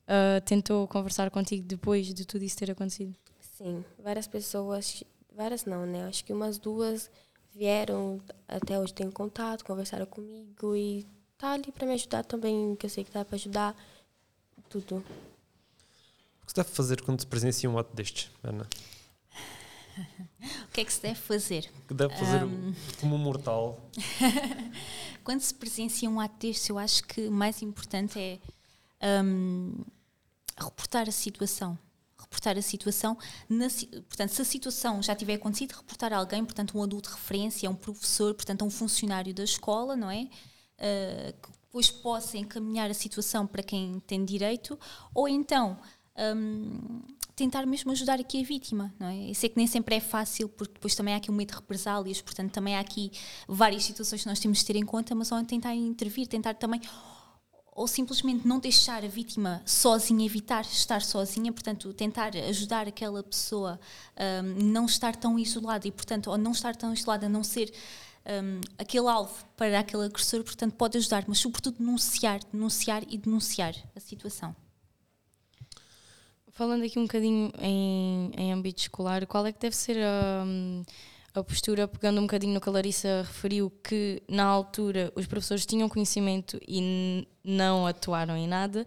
uh, tentou conversar contigo depois de tudo isso ter acontecido? Sim, várias pessoas, várias não, né? Acho que umas duas vieram, até hoje tem contato, conversaram comigo e tá ali para me ajudar também, que eu sei que tá para ajudar tudo. O que se deve fazer quando se presencia um ato destes, Ana? o que é que se deve fazer? O que deve fazer um, como mortal? Quando se presencia um ato deste, eu acho que o mais importante é um, reportar a situação. Reportar a situação, na, portanto, se a situação já tiver acontecido, reportar a alguém, portanto, um adulto de referência, um professor, portanto, um funcionário da escola, não é? Uh, que depois possa encaminhar a situação para quem tem direito, ou então um, tentar mesmo ajudar aqui a vítima, não é? Eu sei que nem sempre é fácil, porque depois também há aqui um medo de represálias, portanto também há aqui várias situações que nós temos de ter em conta, mas ao tentar intervir, tentar também ou simplesmente não deixar a vítima sozinha, evitar estar sozinha, portanto, tentar ajudar aquela pessoa a um, não estar tão isolada e, portanto, ou não estar tão isolada, não ser um, aquele alvo para aquele agressor, portanto, pode ajudar, mas sobretudo denunciar, denunciar e denunciar a situação. Falando aqui um bocadinho em, em âmbito escolar, qual é que deve ser a, a postura, pegando um bocadinho no que a Larissa referiu, que na altura os professores tinham conhecimento e não atuaram em nada,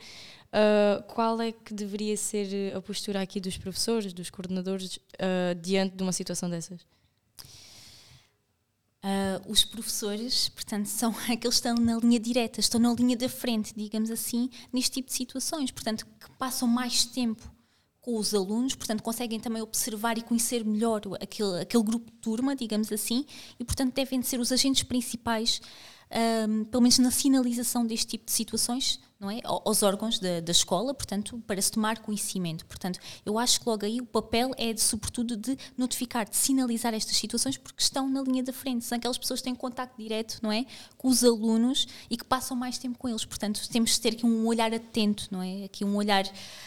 Uh, qual é que deveria ser a postura aqui dos professores, dos coordenadores, uh, diante de uma situação dessas? Uh, os professores, portanto, são aqueles que estão na linha direta, estão na linha da frente, digamos assim, neste tipo de situações, portanto, que passam mais tempo com os alunos, portanto, conseguem também observar e conhecer melhor aquele, aquele grupo de turma, digamos assim, e, portanto, devem ser os agentes principais um, pelo menos na sinalização deste tipo de situações, não é? aos órgãos da, da, escola, portanto, para se tomar conhecimento. Portanto, eu acho que logo aí o papel é, de, sobretudo, de notificar, de sinalizar estas situações, porque estão na linha da frente. São aquelas pessoas que têm contato direto, não é? Com os alunos e que passam mais tempo com eles. Portanto, temos de ter aqui um olhar atento, não é? Aqui um olhar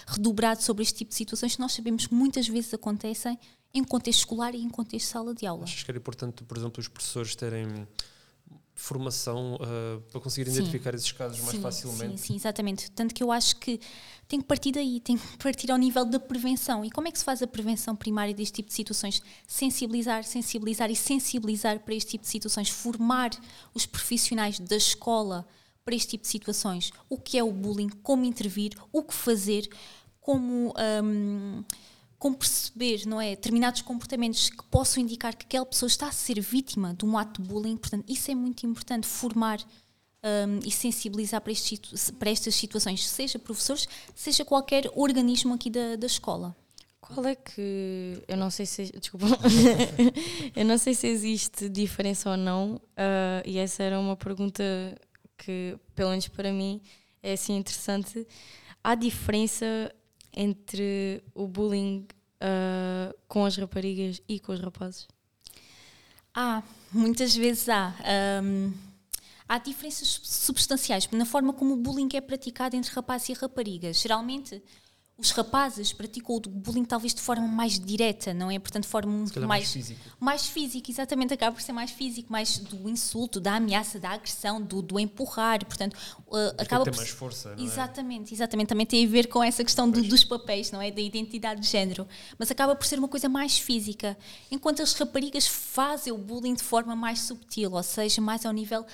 redobrado sobre este tipo de situações que nós sabemos que muitas vezes acontecem em contexto escolar e em contexto de sala de aula. Achas que era importante, por exemplo, os professores terem formação uh, para conseguir identificar sim. esses casos mais facilmente. Sim, sim, exatamente. Tanto que eu acho que tem que partir daí, tem que partir ao nível da prevenção. E como é que se faz a prevenção primária deste tipo de situações? Sensibilizar, sensibilizar e sensibilizar para este tipo de situações, formar os profissionais da escola para este tipo de situações. O que é o bullying, como intervir, o que fazer, como. Um, como perceber não é, determinados comportamentos que possam indicar que aquela pessoa está a ser vítima de um ato de bullying. Portanto, isso é muito importante, formar um, e sensibilizar para, para, estas situações, seja professores, seja qualquer organismo aqui da, da escola. Qual é que. Eu não sei se. Desculpa. eu não sei se existe diferença ou não, uh, e essa era uma pergunta que, pelo menos para mim, é assim interessante. Há diferença entre o bullying uh, com as raparigas e com os rapazes? Há, muitas vezes há. Um, há diferenças substanciais na forma como o bullying é praticado entre rapazes e raparigas. Geralmente, os rapazes praticam o bullying talvez de forma mais direta, não é? Portanto, de forma mais, mais física. Mais física, exatamente, acaba por ser mais físico, mais do insulto, da ameaça, da agressão, do, do empurrar, portanto, uh, acaba por mais força, não é? Exatamente, exatamente, também tem a ver com essa questão do, dos papéis, não é? Da identidade de género, mas acaba por ser uma coisa mais física, enquanto as raparigas fazem o bullying de forma mais subtil, ou seja, mais ao nível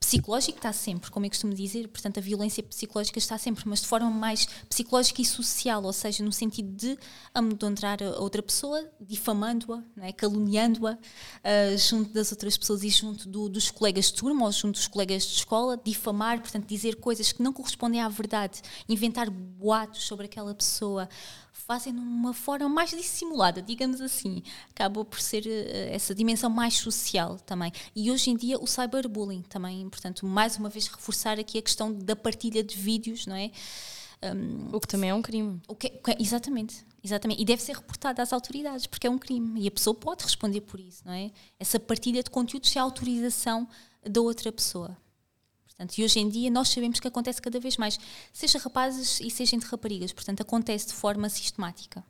psicológico está sempre, como eu costumo dizer, portanto a violência psicológica está sempre, mas de forma mais psicológica e social, ou seja, no sentido de amedrontar a outra pessoa, difamando-a, é? caluniando-a uh, junto das outras pessoas e junto do, dos colegas de turma ou junto dos colegas de escola, difamar, portanto dizer coisas que não correspondem à verdade, inventar boatos sobre aquela pessoa, fazem de uma forma mais dissimulada, digamos assim. Acaba por ser uh, essa dimensão mais social também. E hoje em dia o cyberbullying também, portanto, mais uma vez reforçar aqui a questão da partilha de vídeos, não é? Um, o que também é um crime. O que, exatamente, exatamente. E deve ser reportado às autoridades, porque é um crime. E a pessoa pode responder por isso, não é? Essa partilha de conteúdos sem autorização da outra pessoa. Portanto, e hoje em dia nós sabemos que acontece cada vez mais, seja rapazes e seja entre raparigas, portanto, acontece de forma sistemática.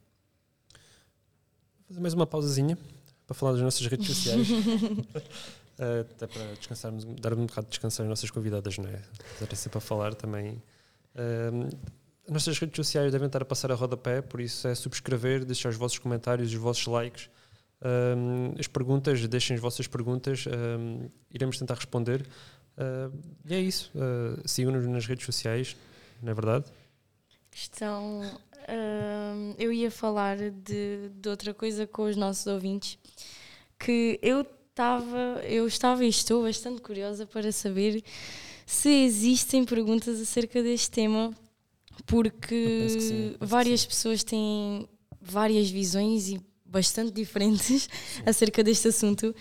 Vou fazer mais uma pausazinha para falar das nossas redes sociais. uh, até para descansarmos, dar um bocado de descansar às nossas convidadas, não é? Estarem sempre a falar também. Uh, as nossas redes sociais devem estar a passar a rodapé, por isso é subscrever, deixar os vossos comentários, os vossos likes. Um, as perguntas, deixem as vossas perguntas, um, iremos tentar responder. Uh, e é isso. Uh, Sigam-nos nas redes sociais, não é verdade? Estão. Uh, eu ia falar de, de outra coisa com os nossos ouvintes que eu estava, eu estava e estou bastante curiosa para saber se existem perguntas acerca deste tema, porque sim, várias pessoas têm várias visões e bastante diferentes sim. acerca deste assunto.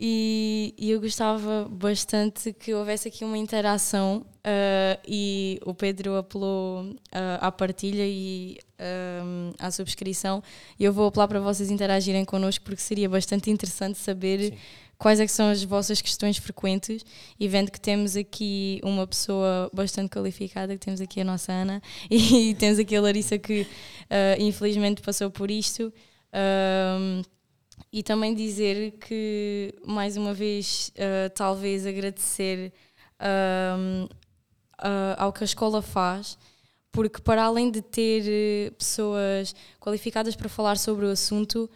E, e, eu gostava bastante que houvesse aqui uma interação uh, e o Pedro apelou uh, à partilha e uh, à subscrição e eu vou apelar para vocês interagirem connosco porque seria bastante interessante saber Sim. quais é são as vossas questões frequentes e vendo que temos aqui uma pessoa bastante qualificada, que temos aqui a nossa Ana e temos aqui a Larissa que infelizmente passou por isto e também dizer que, mais uma vez, uh, talvez agradecer uh, ao que a escola faz, porque, para além de ter eh, pessoas qualificadas para falar sobre o assunto,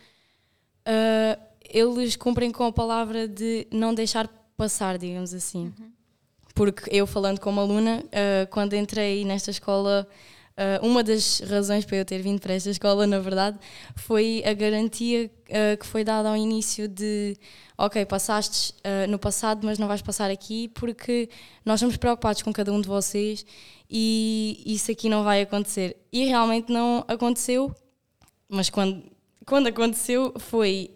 eh, eles cumprem com a palavra de não deixar passar, digamos assim. Uhum. Porque eu, falando como aluna, quando entrei nesta escola Uh, uma das razões para eu ter vindo para esta escola, na verdade, foi a garantia uh, que foi dada ao início de ok, passaste uh, no passado, mas não vais passar aqui porque nós estamos preocupados com cada um de vocês e isso aqui não vai acontecer. E realmente não aconteceu, mas quando, quando aconteceu foi,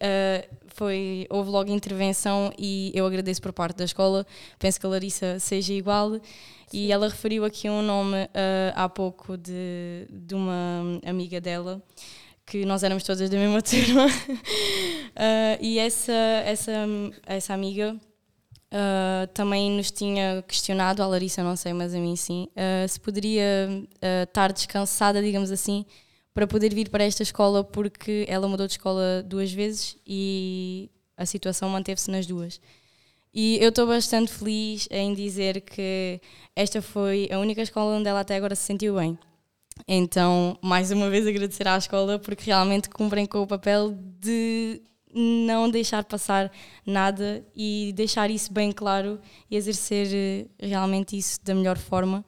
foi houve logo intervenção e eu agradeço por parte da escola, penso que a Larissa seja igual. E ela referiu aqui um nome uh, há pouco de, de uma amiga dela, que nós éramos todas da mesma turma. uh, e essa, essa, essa amiga uh, também nos tinha questionado, a Larissa não sei, mas a mim sim, se poderia estar descansada, digamos assim, para poder vir para esta escola, porque ela mudou de escola duas vezes e a situação manteve-se nas duas. E eu estou bastante feliz em dizer que esta foi a única escola onde ela até agora se sentiu bem. Então, mais uma vez agradecer à escola porque realmente cumprem com o papel de não deixar passar nada e deixar isso bem claro e exercer eh, realmente isso da melhor forma.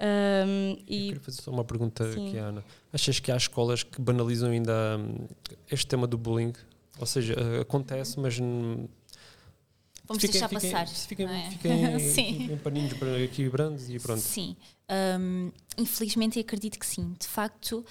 Um, e... Eu queria fazer só uma pergunta Sim. aqui, Ana. Achas que há escolas que banalizam ainda hum, este tema do bullying? Ou seja, acontece, mas Vamos fiquem, deixar fiquem, passar. Fiquem, é? fiquem, fiquem paninhos equilibrantes e pronto. Sim. Um, infelizmente acredito que sim. De facto,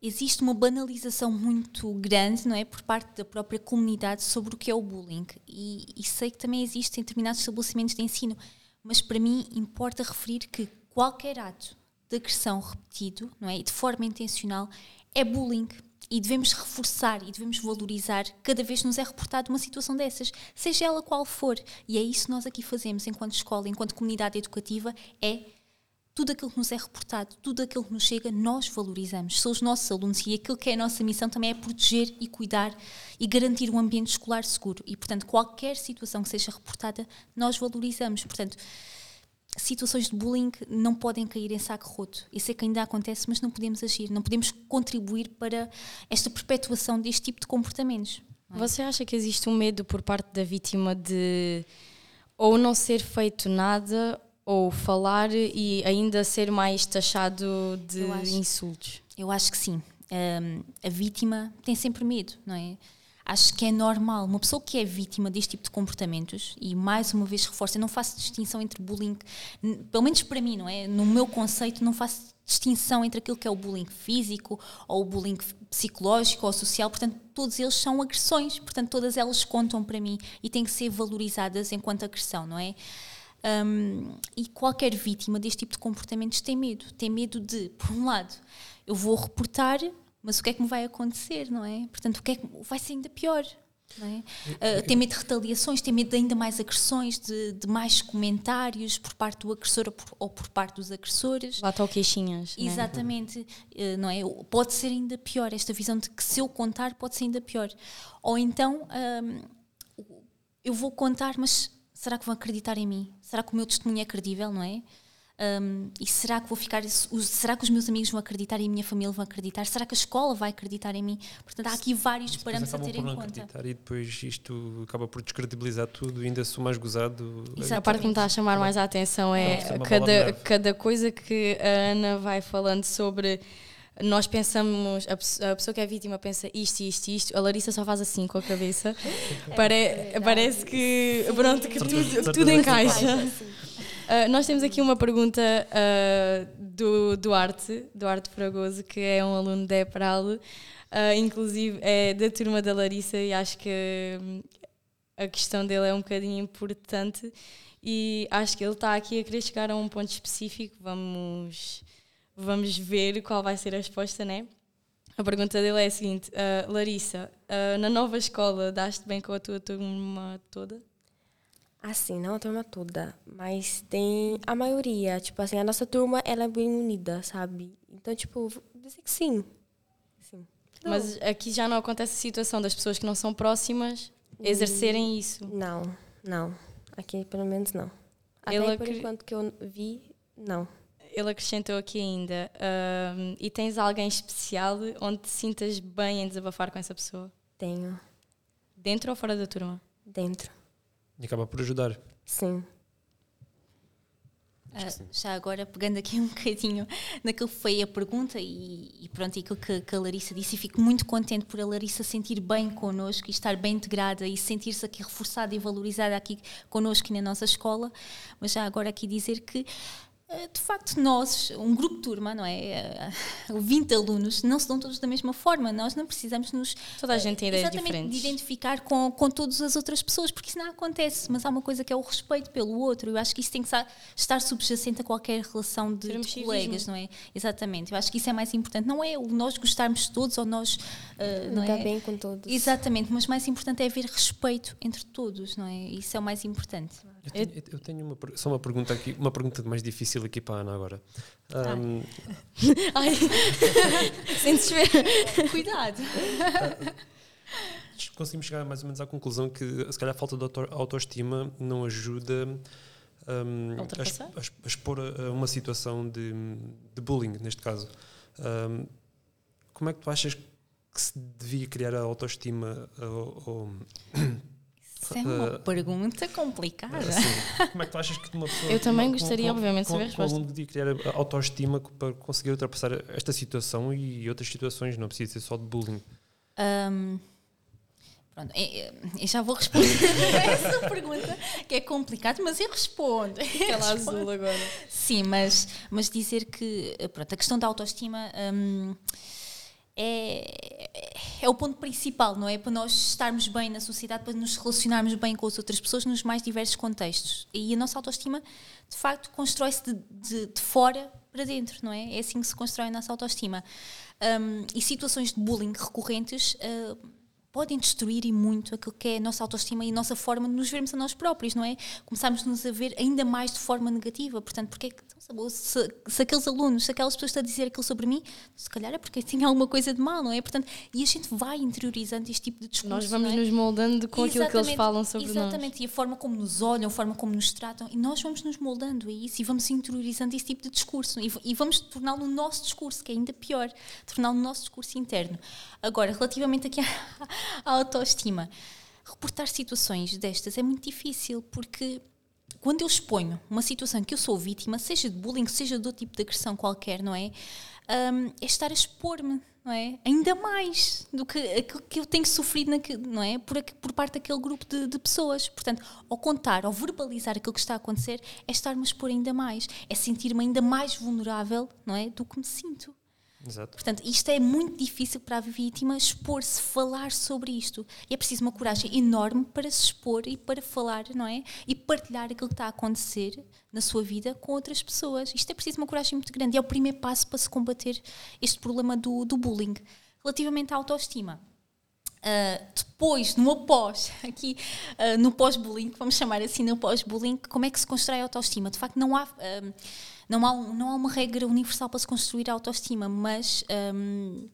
existe uma banalização muito grande, não é, por parte da própria comunidade sobre o que é o bullying. E, e sei que também existe em determinados estabelecimentos de ensino, mas para mim importa referir que qualquer ato de agressão repetido, não é, e de forma intencional, é bullying e devemos reforçar e devemos valorizar cada vez que nos é reportado uma situação dessas, seja ela qual for. E é isso que nós aqui fazemos enquanto escola, enquanto comunidade educativa, é tudo aquilo que nos é reportado, tudo aquilo que nos chega, nós valorizamos. São os nossos alunos e aquilo que é a nossa missão também é proteger e cuidar e garantir um ambiente escolar seguro. E, portanto, qualquer situação que seja reportada, nós valorizamos. Portanto, situações de bullying não podem cair em saco roto. Isso é que ainda acontece, mas não podemos agir, não podemos contribuir para esta perpetuação deste tipo de comportamentos. É? Você acha que existe um medo por parte da vítima de ou não ser feito nada ou falar e ainda ser mais taxado de eu insultos? Eu acho que sim. Um, a vítima tem sempre medo, não é? Acho que é normal. Uma pessoa que é vítima deste tipo de comportamentos, e mais uma vez reforço, eu não faço distinção entre bullying, pelo menos para mim, não é? No meu conceito, não faço distinção entre aquilo que é o bullying físico ou o bullying psicológico ou social, portanto, todos eles são agressões, portanto, todas elas contam para mim e têm que ser valorizadas enquanto agressão, não é? Um, e qualquer vítima deste tipo de comportamentos tem medo. Tem medo de, por um lado, eu vou reportar mas o que é que me vai acontecer, não é? Portanto, o que é que vai ser ainda pior. É? Uh, tem medo de retaliações, tem medo de ainda mais agressões, de, de mais comentários por parte do agressor ou por, ou por parte dos agressores. Lá estão queixinhas. Exatamente, né? uh, não é? Pode ser ainda pior, esta visão de que se eu contar pode ser ainda pior. Ou então um, eu vou contar, mas será que vão acreditar em mim? Será que o meu testemunho é credível, não é? Um, e será que vou ficar será que os meus amigos vão acreditar e a minha família vão acreditar? Será que a escola vai acreditar em mim? Portanto há aqui vários parâmetros a ter em conta. e depois isto acaba por descredibilizar tudo ainda sou mais gozado. Isso a parte que me está a chamar mais a atenção é cada, cada coisa que a Ana vai falando sobre nós pensamos, a pessoa que é vítima pensa isto, isto, isto, a Larissa só faz assim com a cabeça. Pare, é parece que, pronto, que tudo, tudo encaixa. Uh, nós temos aqui uma pergunta uh, do Duarte, Duarte Fragoso, que é um aluno da EPRAL, uh, inclusive é da turma da Larissa e acho que hum, a questão dele é um bocadinho importante e acho que ele está aqui a querer chegar a um ponto específico. Vamos, vamos ver qual vai ser a resposta, né? A pergunta dele é a seguinte: Larissa, na nova escola, daste bem com a tua turma toda? Assim, não a turma toda, mas tem a maioria. Tipo assim, a nossa turma, ela é bem unida, sabe? Então, tipo, vou dizer que sim. sim. Mas aqui já não acontece a situação das pessoas que não são próximas exercerem hum, isso? Não, não. Aqui, pelo menos, não. Até Ele por enquanto que eu vi, não. Ele acrescentou aqui ainda, uh, e tens alguém especial onde te sintas bem em desabafar com essa pessoa? Tenho. Dentro ou fora da turma? Dentro. E acaba por ajudar. Sim. Uh, já agora, pegando aqui um bocadinho naquilo que foi a pergunta e, e pronto, e aquilo que, que, a Larissa disse, e fico muito contente por a Larissa sentir bem connosco e estar bem integrada e sentir-se aqui reforçada e valorizada aqui connosco e na nossa escola, mas já agora aqui dizer que de facto, nós, um grupo de turma, não é? 20 eh, alunos, não se dão todos da mesma forma. Nós não precisamos nos. Toda a gente tem ideias diferentes. de identificar com, com todas as outras pessoas, porque isso não acontece. Mas há uma coisa que é o respeito pelo outro. Eu acho que isso tem que estar subjacente a qualquer relação de, de colegas, não é? Exatamente. Eu acho que isso é mais importante. Não é o nós gostarmos de todos ou nós. Uh, não é? bem com todos. Exatamente. Mas mais importante é haver respeito entre todos, não é? Isso é o mais importante. Eu tenho, eu tenho uma, só uma pergunta aqui, uma pergunta mais difícil aqui para a Ana agora. Um, Ai. Sentes ver? Cuidado. conseguimos chegar mais ou menos à conclusão que se calhar a falta de autoestima não ajuda um, a, a, a, expor a uma situação de, de bullying, neste caso. Um, como é que tu achas que se devia criar a autoestima ou, ou isso é uma uh, pergunta complicada. Assim, como é que tu achas que uma pessoa. Eu também gostaria, com, obviamente, de saber a resposta. aluno de criar autoestima para conseguir ultrapassar esta situação e outras situações, não precisa ser só de bullying. Um, pronto, eu já vou responder essa pergunta, que é complicado, mas eu respondo. Aquela azul agora. Sim, mas, mas dizer que pronto, a questão da autoestima. Um, é, é o ponto principal, não é? Para nós estarmos bem na sociedade, para nos relacionarmos bem com as outras pessoas nos mais diversos contextos. E a nossa autoestima, de facto, constrói-se de, de, de, fora para dentro, não é? É assim que se constrói a nossa autoestima. Um, e situações de bullying recorrentes. Uh, podem destruir e muito aquilo que é a nossa autoestima e a nossa forma de nos vermos a nós próprios, não é? Começamos-nos a ver ainda mais de forma negativa. Portanto, porque é que, se, se, aqueles alunos, se aquelas pessoas estão a dizer aquilo sobre mim, se calhar é porque tem alguma coisa de mal, não é? Portanto, e a gente vai interiorizando este tipo de discurso. Nós vamos é? nos moldando com exatamente, aquilo que eles falam sobre exatamente, nós. Exatamente, e a forma como nos olham, a forma como nos tratam, e nós vamos nos moldando a isso e vamos interiorizando esse tipo de discurso e, e vamos torná-lo o nosso discurso, que é ainda pior, torná-lo o nosso discurso interno. Agora, relativamente aqui à, à autoestima, reportar situações destas é muito difícil porque quando eu exponho uma situação que eu sou vítima, seja de bullying, seja de outro tipo de agressão qualquer, não é? Um, é estar a expor-me, não é? Ainda mais do que aquilo que eu tenho sofrido, não é? Por, por parte daquele grupo de, de, pessoas. Portanto, ao contar, ao verbalizar aquilo que está a acontecer, é estar-me a expor ainda mais, é sentir-me ainda mais vulnerável, não é? Do que me sinto. Exato. Portanto, isto é muito difícil para a vítima expor-se, falar sobre isto. E é preciso uma coragem enorme para se expor e para falar, não é? E partilhar aquilo que está a acontecer na sua vida com outras pessoas. Isto é preciso uma coragem muito grande. E é o primeiro passo para se combater este problema do, do bullying. Relativamente à autoestima. Uh, depois, no após, aqui uh, no pós-bullying, vamos chamar assim, no pós-bullying, como é que se constrói a autoestima? De facto, não há. Uh, não há, não há uma regra universal para se construir a autoestima, mas um,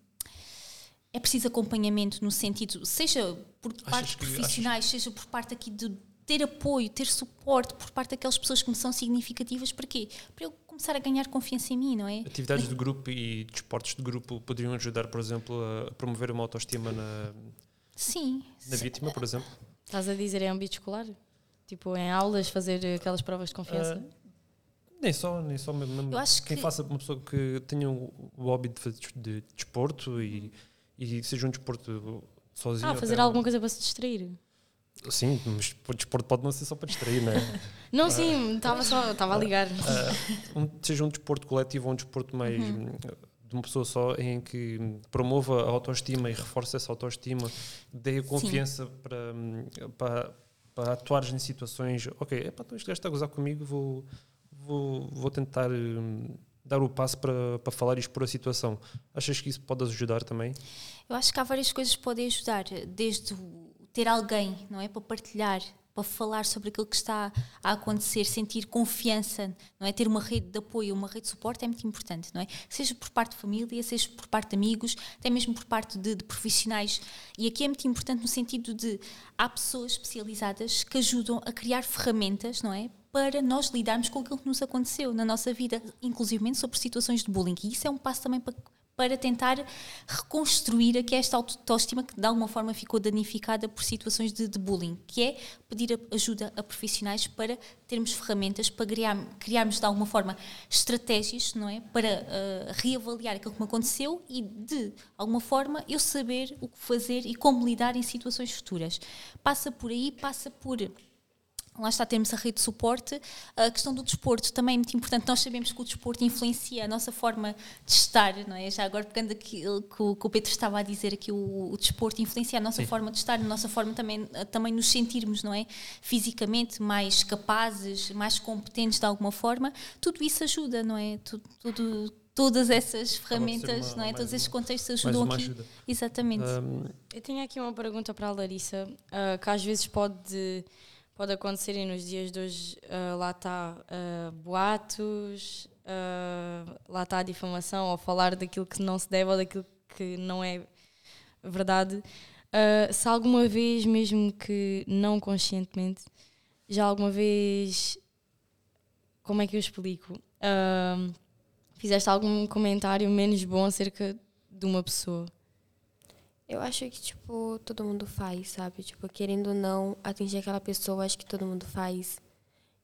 é preciso acompanhamento no sentido, seja por parte de profissionais, achas... seja por parte aqui de ter apoio, ter suporte por parte daquelas pessoas que me são significativas, para quê? Para eu começar a ganhar confiança em mim, não é? Atividades de grupo e desportos de grupo poderiam ajudar, por exemplo, a promover uma autoestima na, sim, na vítima, por exemplo? Estás a dizer em âmbito escolar? Tipo, em aulas, fazer aquelas provas de confiança? Uh, nem só, nem só mesmo. Eu acho quem que... faça uma pessoa que tenha o hobby de fazer de desporto e, e seja um desporto sozinho. Ah, fazer alguma coisa para se distrair. Sim, mas o desporto pode não ser só para distrair, não é? não, sim, estava só, estava a ligar. Uh, um, seja um desporto coletivo ou um desporto mais uhum. de uma pessoa só em que promova a autoestima e reforça essa autoestima, dê a confiança para, para, para atuares em situações, ok, é para então este gajo está a gozar comigo, vou vou, vou tentar um, dar o passo para, para falar e expor a situação. Achas que isso pode ajudar também? Eu acho que há várias coisas que podem ajudar, desde ter alguém, não é, para partilhar, para falar sobre aquilo que está a acontecer, sentir confiança, não é, ter uma rede de apoio, uma rede de suporte é muito importante, não é? Seja por parte de família, seja por parte de amigos, até mesmo por parte de, de profissionais. E aqui é muito importante no sentido de há pessoas especializadas que ajudam a criar ferramentas, não é, para nós lidarmos com aquilo que nos aconteceu na nossa vida, inclusive sobre situações de bullying. E isso é um passo também para, para tentar reconstruir aqui esta autoestima que de alguma forma ficou danificada por situações de, de bullying, que é pedir ajuda a profissionais para termos ferramentas para criar, criarmos de alguma forma estratégias, não é, para uh, reavaliar aquilo que me aconteceu e de alguma forma eu saber o que fazer e como lidar em situações futuras. Passa por aí, passa por Lá está, temos a rede de suporte. A questão do desporto também é muito importante. Nós sabemos que o desporto influencia a nossa forma de estar, não é? Já agora pegando aquilo que o, que o Pedro estava a dizer aqui, o, o desporto influencia a nossa Sim. forma de estar, a nossa forma também, também nos sentirmos, não é? Fisicamente mais capazes, mais competentes de alguma forma. Tudo isso ajuda, não é? Tudo, tudo todas essas ferramentas, uma, não é? Todos esses contextos ajudam aqui. Ajuda. Exatamente. Um, Eu tinha aqui uma pergunta para a Larissa, uh, que às vezes pode pode acontecer e nos dias de hoje uh, lá está uh, boatos, uh, lá está a difamação, ou falar daquilo que não se deve ou daquilo que não é verdade. se alguma vez, mesmo que não conscientemente, já alguma vez, como é que eu explico? fizeste algum comentário menos bom acerca de uma pessoa? Eu acho que, tipo, todo mundo faz, sabe? Tipo, querendo ou não atingir aquela pessoa, acho que todo mundo faz.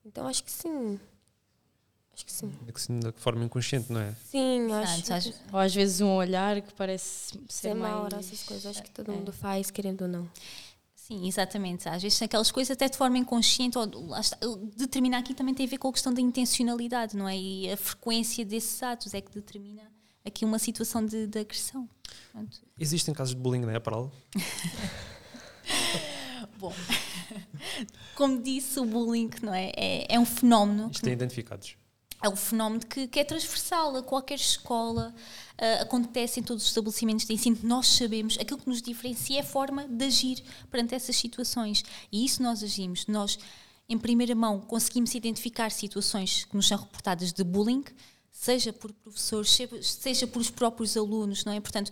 Então, acho que sim. Acho que sim. É que sim, de forma inconsciente, não é? Sim, acho. que... Ou às vezes um olhar que parece ser, ser mais... essas coisas. Acho que todo é. mundo faz, querendo ou não. Sim, exatamente. Às vezes aquelas coisas até de forma inconsciente, ou determinar aqui também tem a ver com a questão da intencionalidade, não é? E a frequência desses atos é que determina aqui uma situação de, de agressão. Pronto. Existem casos de bullying na EPRAL? Bom, como disse, o bullying não é? é, é um fenómeno. Estão identificados. É um fenómeno que, que é transversal a qualquer escola, uh, acontece em todos os estabelecimentos de ensino. Nós sabemos, aquilo que nos diferencia é a forma de agir perante essas situações. E isso nós agimos. Nós, em primeira mão, conseguimos identificar situações que nos são reportadas de bullying, seja por professores, seja por os próprios alunos, não é? Portanto,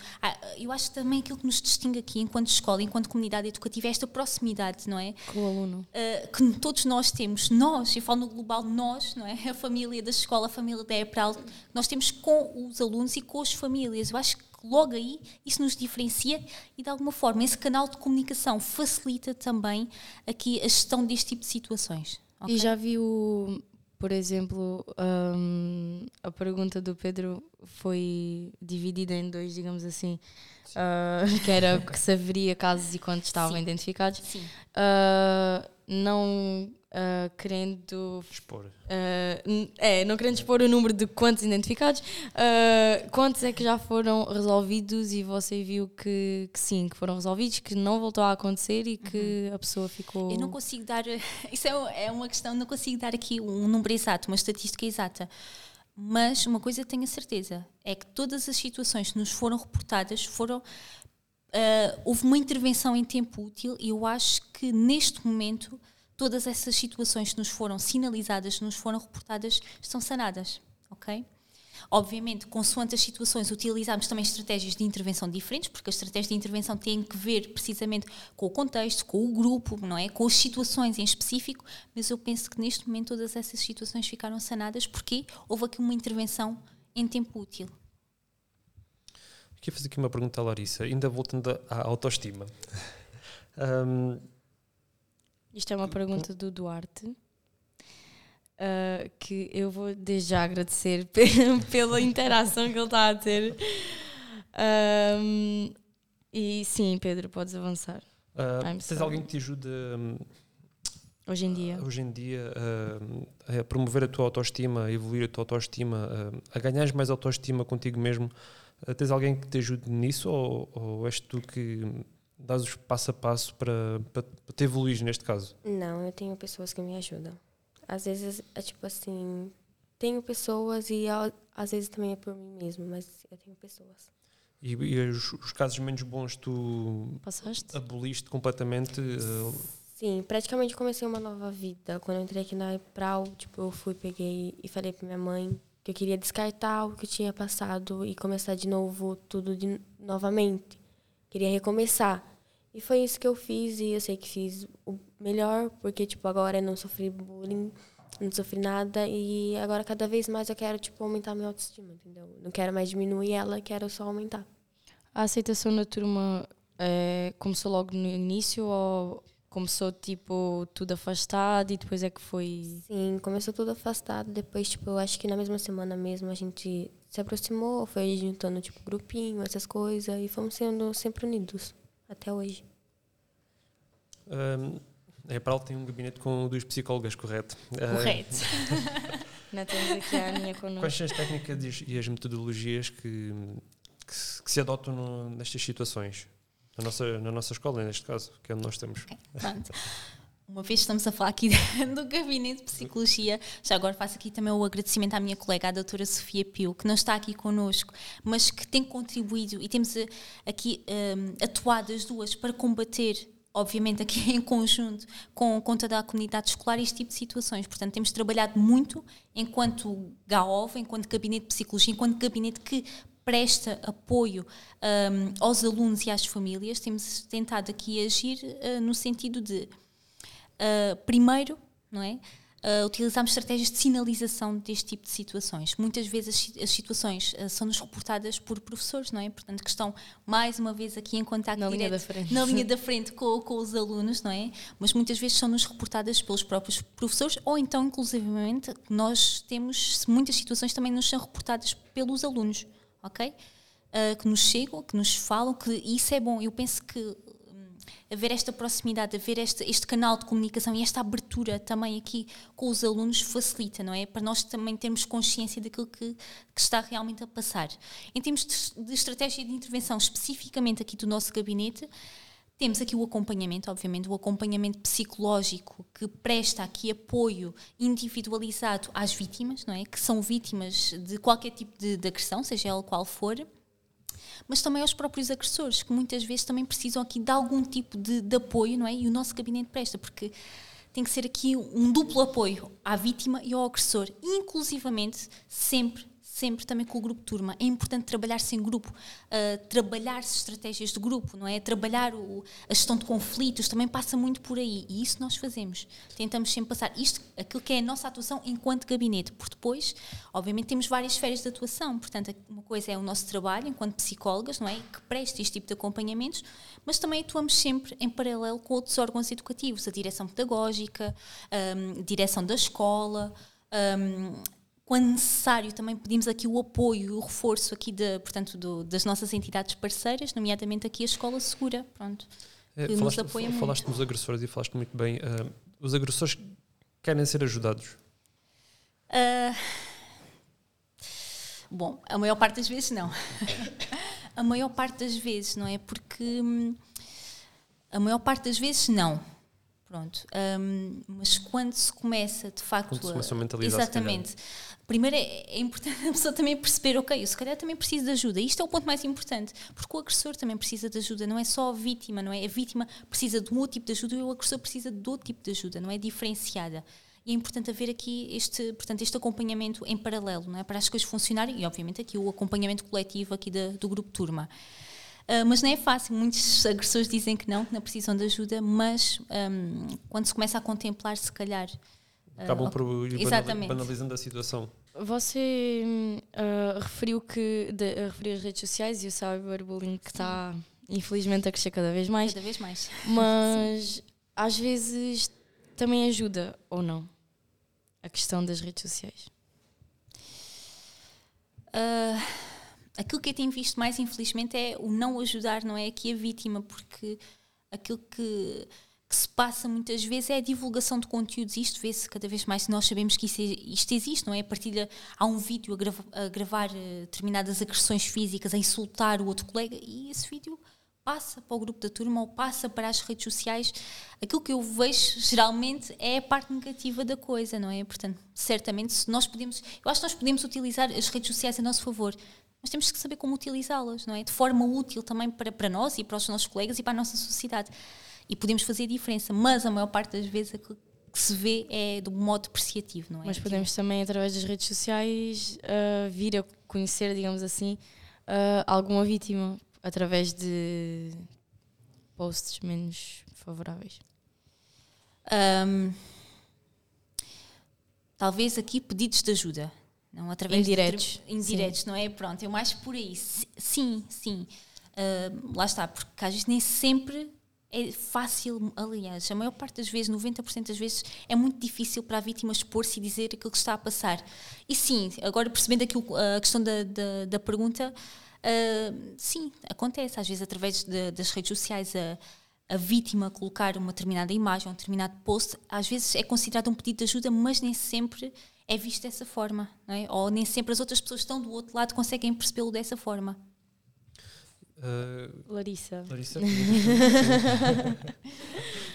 eu acho também aquilo que nos distingue aqui, enquanto escola, enquanto comunidade educativa, é esta proximidade, não é? Com o aluno. Uh, que todos nós temos, nós, eu falo no global, nós, não é? A família da escola, a família da EPRAL, nós temos com os alunos e com as famílias. Eu acho que logo aí isso nos diferencia e, de alguma forma, esse canal de comunicação facilita também aqui a gestão deste tipo de situações. Okay? E já viu por exemplo, um, a pergunta do Pedro foi dividida em dois, digamos assim, uh, que era que se haveria casos e quantos estavam Sim. identificados. Sim. Uh, não uh, querendo expor. Uh, é, não querendo expor o número de quantos identificados, uh, quantos é que já foram resolvidos e você viu que, que sim, que foram resolvidos, que não voltou a acontecer e que uhum. a pessoa ficou. Eu não consigo dar. Isso é, é uma questão, não consigo dar aqui um número exato, uma estatística exata. Mas uma coisa tenho a certeza: é que todas as situações que nos foram reportadas foram Uh, houve uma intervenção em tempo útil e eu acho que neste momento todas essas situações que nos foram sinalizadas, que nos foram reportadas, estão sanadas, ok? Obviamente, consoante as situações, utilizamos também estratégias de intervenção diferentes, porque as estratégias de intervenção têm que ver precisamente com o contexto, com o grupo, não é? Com as situações em específico, mas eu penso que neste momento todas essas situações ficaram sanadas porque houve aqui uma intervenção em tempo útil. Queria fazer aqui uma pergunta à Larissa, ainda voltando à autoestima. um, Isto é uma pergunta do Duarte. Uh, que eu vou desde já agradecer pela interação que ele está a ter. Um, e sim, Pedro, podes avançar. Uh, tens alguém que te ajude um, hoje em dia, uh, hoje em dia a promover a tua autoestima, a evoluir a tua autoestima, a ganhar mais autoestima contigo mesmo? tens alguém que te ajude nisso ou, ou és tu que dás os passo a passo para, para, para te evoluir neste caso? Não, eu tenho pessoas que me ajudam. Às vezes é tipo assim, tenho pessoas e às vezes também é por mim mesmo, mas eu tenho pessoas. E, e os, os, casos menos bons tu Passaste? aboliste completamente? Uh... Sim, praticamente comecei uma nova vida. Quando eu entrei aqui na EPRAL, tipo, eu fui, peguei e falei para minha mãe que eu queria descartar o que eu tinha passado e começar de novo tudo de, novamente. Queria recomeçar. E foi isso que eu fiz e eu sei que fiz o melhor, porque tipo agora eu não sofri bullying. não sofri nada e agora cada vez mais eu quero tipo aumentar minha autoestima, entendeu? Não quero mais diminuir ela, quero só aumentar. A aceitação na turma é, começou logo no início ou começou tipo tudo afastado e depois é que foi Sim, começou tudo afastado, depois tipo, eu acho que na mesma semana mesmo a gente se aproximou, foi juntando tipo grupinho, essas coisas e fomos sendo sempre unidos até hoje. Um, é para ela tem um gabinete com duas psicólogas, correto? Correto. Não temos aqui a Aninha connosco. Quais são as técnicas e as metodologias que, que, se, que se adotam no, nestas situações? Na nossa, na nossa escola, neste caso, que é onde nós estamos. Ok, pronto. Uma vez estamos a falar aqui do gabinete de psicologia, já agora faço aqui também o agradecimento à minha colega, a doutora Sofia Pio, que não está aqui connosco, mas que tem contribuído e temos eh, aqui um, atuado as duas para combater obviamente aqui em conjunto com, com toda a comunidade escolar este tipo de situações. Portanto, temos trabalhado muito enquanto GAOV, enquanto Gabinete de Psicologia, enquanto gabinete que presta apoio um, aos alunos e às famílias, temos tentado aqui agir uh, no sentido de Uh, primeiro, não é? Uh, utilizamos estratégias de sinalização deste tipo de situações. Muitas vezes as, as situações uh, são-nos reportadas por professores, não é? Portanto, que estão mais uma vez aqui em contato na direto, linha da frente, na linha da frente com, com, os alunos, não é? Mas muitas vezes são-nos reportadas pelos próprios professores ou então, inclusivamente, nós temos muitas situações também nos são reportadas pelos alunos, ok? Uh, que nos chegam, que nos falam, que isso é bom. Eu penso que haver esta proximidade, haver este, este canal de comunicação e esta abertura também aqui com os alunos facilita, não é? Para nós também termos consciência daquilo que, que está realmente a passar. Em termos de, de estratégia de intervenção, especificamente aqui do nosso gabinete, temos aqui o acompanhamento, obviamente, o acompanhamento psicológico que presta aqui apoio individualizado às vítimas, não é? Que são vítimas de qualquer tipo de, de agressão, seja ela qual for mas também aos próprios agressores, que muitas vezes também precisam aqui de algum tipo de, de apoio, não é? E o nosso gabinete presta, porque tem que ser aqui um duplo apoio à vítima e ao agressor, inclusivamente sempre sempre também com o grupo turma. É importante trabalhar-se em grupo, uh, trabalhar-se estratégias de grupo, não é? Trabalhar o, a gestão de conflitos também passa muito por aí e isso nós fazemos. Tentamos sempre passar isto, aquilo que é a nossa atuação enquanto gabinete, porque depois, obviamente, temos várias esferas de atuação. Portanto, uma coisa é o nosso trabalho enquanto psicólogas, não é? Que presta este tipo de acompanhamentos, mas também atuamos sempre em paralelo com outros órgãos educativos, a direção pedagógica, um, direção da escola. Um, quando necessário, também pedimos aqui o apoio o reforço aqui de, portanto, do, das nossas entidades parceiras, nomeadamente aqui a Escola Segura, pronto, é, que falaste, nos apoia falaste muito. dos agressores e falaste muito bem. Uh, os agressores querem ser ajudados? Uh, bom, a maior parte das vezes não. a maior parte das vezes, não é? Porque hum, a maior parte das vezes não Pronto. Um, mas quando se começa, de facto. Quando se começa a mentalizar Exatamente. Primeiro é, é, importante a pessoa também perceber, ok, eu se calhar também preciso de ajuda. Isto é o ponto mais importante, porque o agressor também precisa de ajuda, não é só a vítima, não é? A vítima precisa de um tipo de ajuda e o agressor precisa de outro tipo de ajuda, não é? Diferenciada. E é importante haver aqui este, portanto, este acompanhamento em paralelo, não é? Para as coisas funcionarem e, obviamente, aqui o acompanhamento coletivo aqui do grupo turma. Uh, mas não é fácil, muitos agressores dizem que não, que não precisam de ajuda, mas um, quando se começa a contemplar, se calhar. Uh, Acabam por ir exatamente. banalizando a situação. Você uh, referiu que de, referiu as redes sociais e o cyberbullying que está infelizmente a crescer cada vez mais. Cada vez mais. Mas às vezes também ajuda ou não a questão das redes sociais. Uh, aquilo que eu tenho visto mais, infelizmente, é o não ajudar, não é aqui a vítima, porque aquilo que, que se passa muitas vezes é a divulgação de conteúdos. Isto vê-se cada vez mais, nós sabemos que isso, isto existe, não é? A partilha, há um vídeo a, grava, a gravar uh, determinadas agressões físicas, a insultar o outro colega, e esse vídeo passa para o grupo da turma ou passa para as redes sociais. Aquilo que eu vejo geralmente é a parte negativa da coisa, não é? Portanto, certamente, nós podemos, eu acho que nós podemos utilizar as redes sociais a nosso favor mas temos que saber como utilizá-las, não é? De forma útil também para, para nós e para os nossos colegas e para a nossa sociedade. E podemos fazer diferença, mas a maior parte das vezes aquilo que se vê é do modo depreciativo, não é? Mas podemos também, através das redes sociais, uh, vir a conhecer, digamos assim, uh, alguma vítima através de posts menos favoráveis. Um, talvez aqui pedidos de ajuda. Não através indiretos. De, indiretos, sim. não é? Pronto, eu mais por aí. Sim, sim. Uh, lá está, porque às vezes nem sempre é fácil, aliás, a maior parte das vezes, 90% das vezes, é muito difícil para a vítima expor-se e dizer aquilo que está a passar. E sim, agora percebendo aqui a questão da, da, da pergunta, uh, sim, acontece, às vezes através de, das redes sociais, a, a vítima colocar uma determinada imagem, um determinado post, às vezes é considerado um pedido de ajuda, mas nem sempre é visto dessa forma, não é? ou nem sempre as outras pessoas que estão do outro lado conseguem percebê-lo dessa forma. Uh, Larissa. Larissa.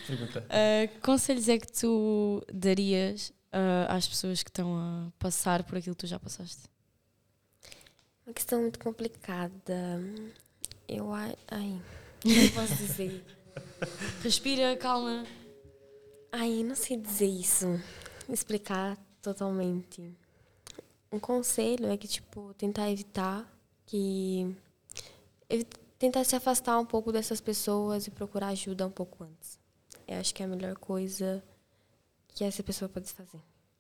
Pergunta. Uh, conselhos é que tu darias uh, às pessoas que estão a passar por aquilo que tu já passaste? Uma questão muito complicada. Eu. Ai. Não posso dizer. Respira, calma. Ai, não sei dizer isso. Explicar totalmente. Um conselho é que, tipo, tentar evitar que. Tentar se afastar um pouco dessas pessoas e procurar ajuda um pouco antes. Eu acho que é a melhor coisa que essa pessoa pode fazer.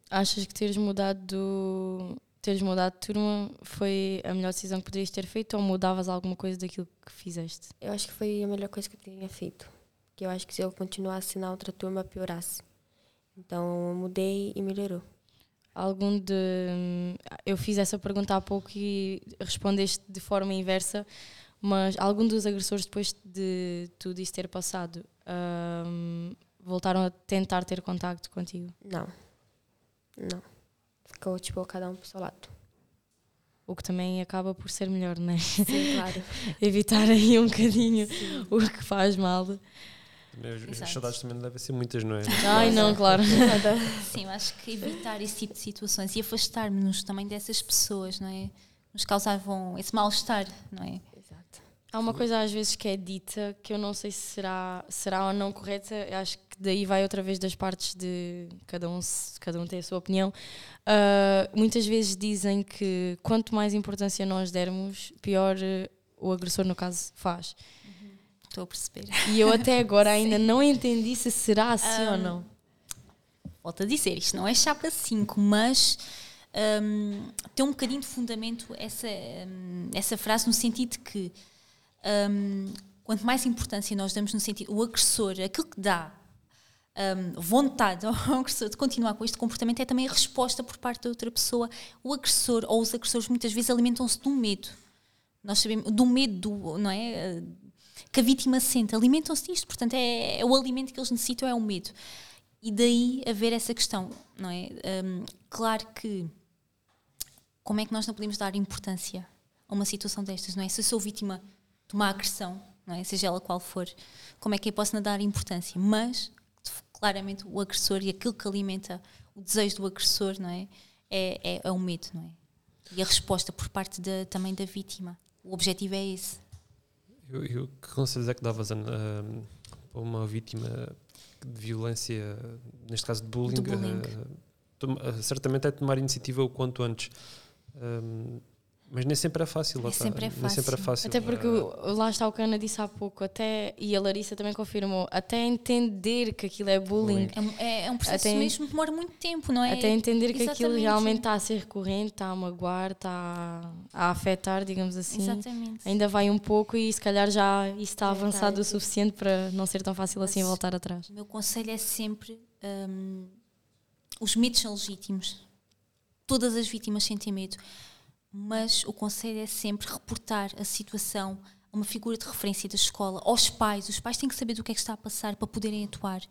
Achas que teres mudado teres mudado de turma foi a melhor decisão que poderias ter feito ou mudavas alguma coisa daquilo que fizeste? Eu acho que foi a melhor coisa que eu teria feito que eu acho que se eu continuasse na outra turma, piorasse. Então, eu mudei e melhorou. Algum de. Eu fiz essa pergunta há pouco e respondeste de forma inversa, mas algum dos agressores, depois de tudo isso ter passado, um, voltaram a tentar ter contacto contigo? Não. Não. Ficou tipo cada um pro seu lado. O que também acaba por ser melhor, não é? Sim, claro. Evitar aí um bocadinho Sim. o que faz mal. As saudades também devem ser muitas, não é? Ai, não, claro. Sim, acho que evitar esse tipo de situações e afastar-nos também dessas pessoas, não é? Nos causavam esse mal-estar, não é? Há uma coisa às vezes que é dita que eu não sei se será, será ou não correta, eu acho que daí vai outra vez das partes de cada um, cada um tem a sua opinião. Uh, muitas vezes dizem que quanto mais importância nós dermos, pior uh, o agressor, no caso, faz. Estou a perceber. E eu até agora ainda não entendi se será assim um, ou não. Volto a dizer, isto não é chapa 5, mas um, tem um bocadinho de fundamento essa, um, essa frase no sentido de que hum, quanto mais importância nós damos no sentido, o agressor, aquilo que dá um, vontade ao agressor de continuar com este comportamento é também a resposta por parte da outra pessoa. O agressor ou os agressores muitas vezes alimentam-se um medo. Nós sabemos, do medo, do, não é? que a vítima sente, alimentam-se disto, portanto é, é, o alimento que eles necessitam é o medo. E daí haver essa questão, não é? Um, claro que como é que nós não podemos dar importância a uma situação destas, não é? Se eu sou vítima de uma agressão, é? Seja ela qual for, como é que eu posso não dar importância? Mas claramente o agressor e aquilo que alimenta o desejo do agressor, não é? É, é, é o medo, não é? E a resposta por parte de, também da vítima. O objetivo é esse. E o que conselhos é que davas a, a, uma vítima de violência, neste caso de bullying? bullying. Uh, certamente é tomar iniciativa o quanto antes. Um, mas nem sempre é fácil. Nem sempre é fácil. sempre é fácil. Até porque lá está o que a Ana disse há pouco, até, e a Larissa também confirmou, até entender que aquilo é bullying. É, é, é um processo até, mesmo que demora muito tempo, não é? Até entender que aquilo realmente está a ser recorrente, está a magoar, está a afetar, digamos assim. Exatamente. Ainda vai um pouco e se calhar já isso está avançado o suficiente para não ser tão fácil assim Mas assim voltar atrás. O meu conselho é sempre: hum, os medos são legítimos. Todas as vítimas sentem medo mas o conselho é sempre reportar a situação a uma figura de referência da escola, aos pais. Os pais têm que saber do que é que está a passar para poderem atuar.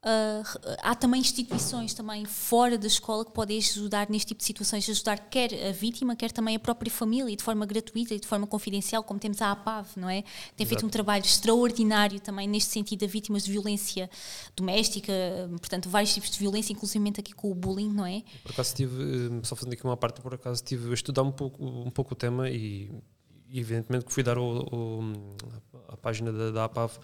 Uh, há também instituições também fora da escola que podem ajudar neste tipo de situações, ajudar quer a vítima, quer também a própria família, de forma gratuita e de forma confidencial, como temos a APAV, não é? Tem feito um trabalho extraordinário também neste sentido a vítimas de violência doméstica, portanto, vários tipos de violência, inclusive aqui com o bullying, não é? Por acaso tive, eh, só fazendo aqui uma parte, por acaso tive a estudar um pouco, um pouco o tema e, evidentemente que fui dar o, o, a página da, da APAV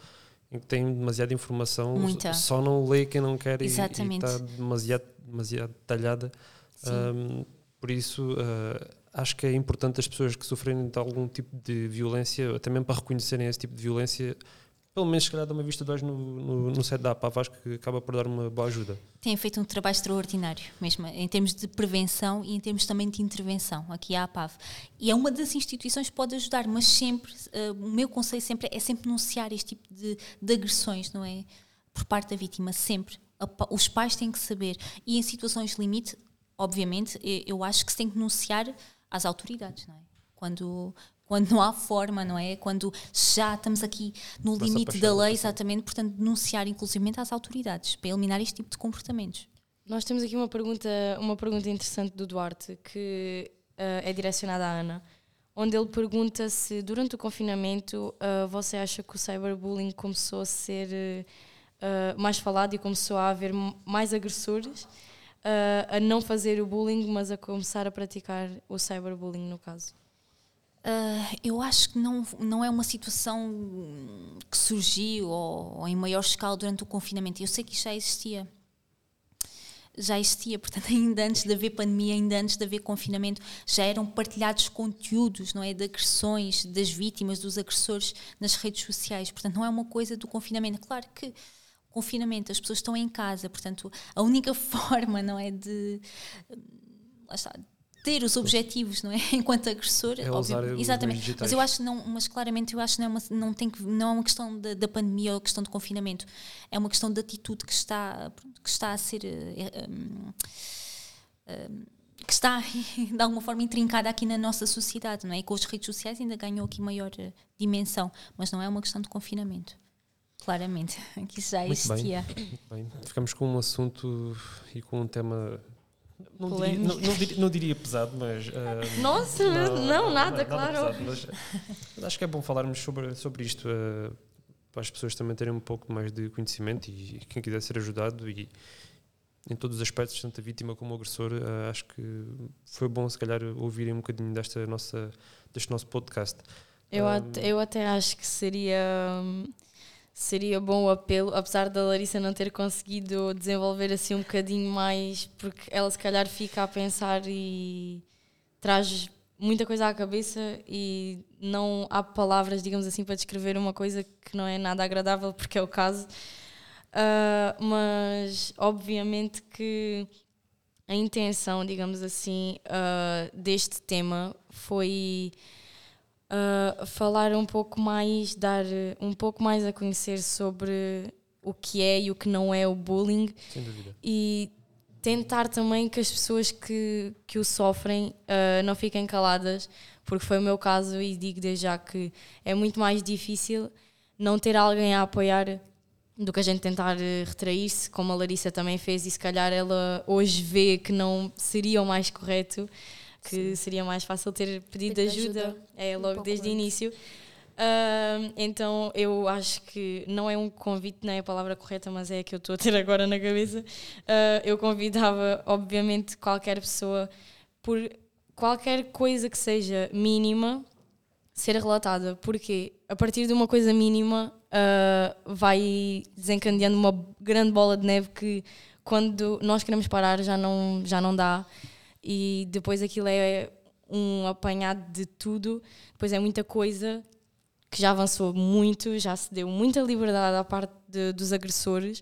tem demasiada informação, Muita. só não lê quem não quer Exatamente. e, está demasiado, demasiado detalhada. Um, por isso, uh, acho que é importante as pessoas que sofrem de algum tipo de violência, até mesmo para reconhecerem esse tipo de violência, pelo menos se calhar dar uma vista de olhos no, no, no site da APAV, acho que acaba por dar uma boa ajuda. Tem feito um trabalho extraordinário, mesmo em termos de prevenção e em termos também de intervenção, aqui a APAV. E é uma das instituições que pode ajudar, mas sempre, uh, o meu conselho sempre é sempre denunciar este tipo de, de agressões, não é? Por parte da vítima, sempre. Os pais têm que saber. E em situações de limite, obviamente, eu acho que se tem que denunciar às autoridades, não é? Quando, quando não há forma, não é? Quando já estamos aqui no limite da lei, exatamente, portanto, denunciar inclusive às autoridades para eliminar este tipo de comportamentos. Nós temos aqui uma pergunta, uma pergunta interessante do Duarte que uh, é direcionada à Ana, onde ele pergunta se durante o confinamento uh, você acha que o cyberbullying começou a ser uh, mais falado e começou a haver mais agressores a não fazer o bullying, mas a começar a praticar o cyberbullying no caso. Uh, eu acho que não, não é uma situação que surgiu ou, ou, em maior escala durante o confinamento. Eu sei que isso já existia. Já existia, portanto, ainda antes de haver pandemia, ainda antes de haver confinamento, já eram partilhados conteúdos, não é? De agressões das vítimas, dos agressores nas redes sociais. Portanto, não é uma coisa do confinamento. Claro que confinamento, as pessoas estão em casa, portanto, a única forma, não é? De. Lá está, ter os objetivos, não é? Enquanto agressor, é óbvio, exatamente. Mas eu acho não, mas claramente eu acho que não é uma, não tem que, não é uma questão da, da pandemia ou questão de confinamento, é uma questão de atitude que está que está a ser é, um, um, que está de alguma forma intrincada aqui na nossa sociedade, não é? E com as redes sociais ainda ganhou aqui maior eh, dimensão, mas não é uma questão de confinamento. Claramente, que isso já existia. Muito bem, muito bem. Ficamos com um assunto e com um tema não diria, não, não, diria, não diria, pesado, mas. Uh, Nossa, não, nada, claro. Pesado, mas, acho que é bom falarmos sobre, sobre isto, uh, para as pessoas também terem um pouco mais de conhecimento e quem quiser ser ajudado e em todos os aspectos, tanto a vítima como o agressor, uh, acho que foi bom se calhar ouvirem um bocadinho desta nossa, deste nosso podcast. Eu, um, até, eu até acho que seria. Um, seria bom o apelo, apesar da Larissa não ter conseguido desenvolver assim um bocadinho mais, porque ela se calhar fica a pensar e traz muita coisa à cabeça e não há palavras, digamos assim, para descrever uma coisa que não é nada agradável, porque é o caso. Uh, mas obviamente que a intenção, digamos assim, uh, deste tema foi uh, falar um pouco mais, dar um pouco mais a conhecer sobre o que é e o que não é o bullying. Sem dúvida. E tentar também que as pessoas que, que o sofrem uh, não fiquem caladas, porque foi o meu caso e digo desde já que é muito mais difícil não ter alguém a apoiar do que a gente tentar uh, retrair-se, como a Larissa também fez, e se calhar ela hoje vê que não seria o mais correto que Sim. seria mais fácil ter pedido ajuda, ajuda, é, logo um desde o início. Uh, então eu acho que não é um convite, não é a palavra correta, mas é a que eu estou a ter agora na cabeça. Uh, eu convidava, obviamente, qualquer pessoa por qualquer coisa que seja mínima ser relatada, porque a partir de uma coisa mínima uh, vai desencadeando uma grande bola de neve que quando nós queremos parar já não, já não dá e depois aquilo é um apanhado de tudo, depois é muita coisa que já avançou muito, já se deu muita liberdade à parte de, dos agressores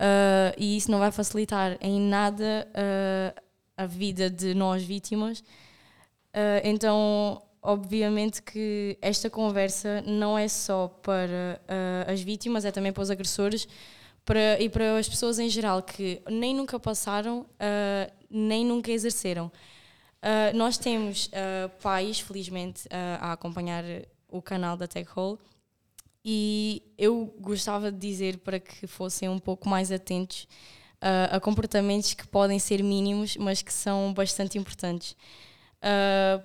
uh, e isso não vai facilitar em nada uh, a vida de nós vítimas. Uh, então, obviamente que esta conversa não é só para as vítimas, é também para os agressores para, e para as pessoas em geral que nem nunca passaram nem nunca exerceram. Uh, nós temos uh, pais, felizmente, uh, a acompanhar o canal da Tech Hole e eu gostava de dizer para que fossem um pouco mais atentos a comportamentos que podem ser mínimos, mas que são bastante importantes.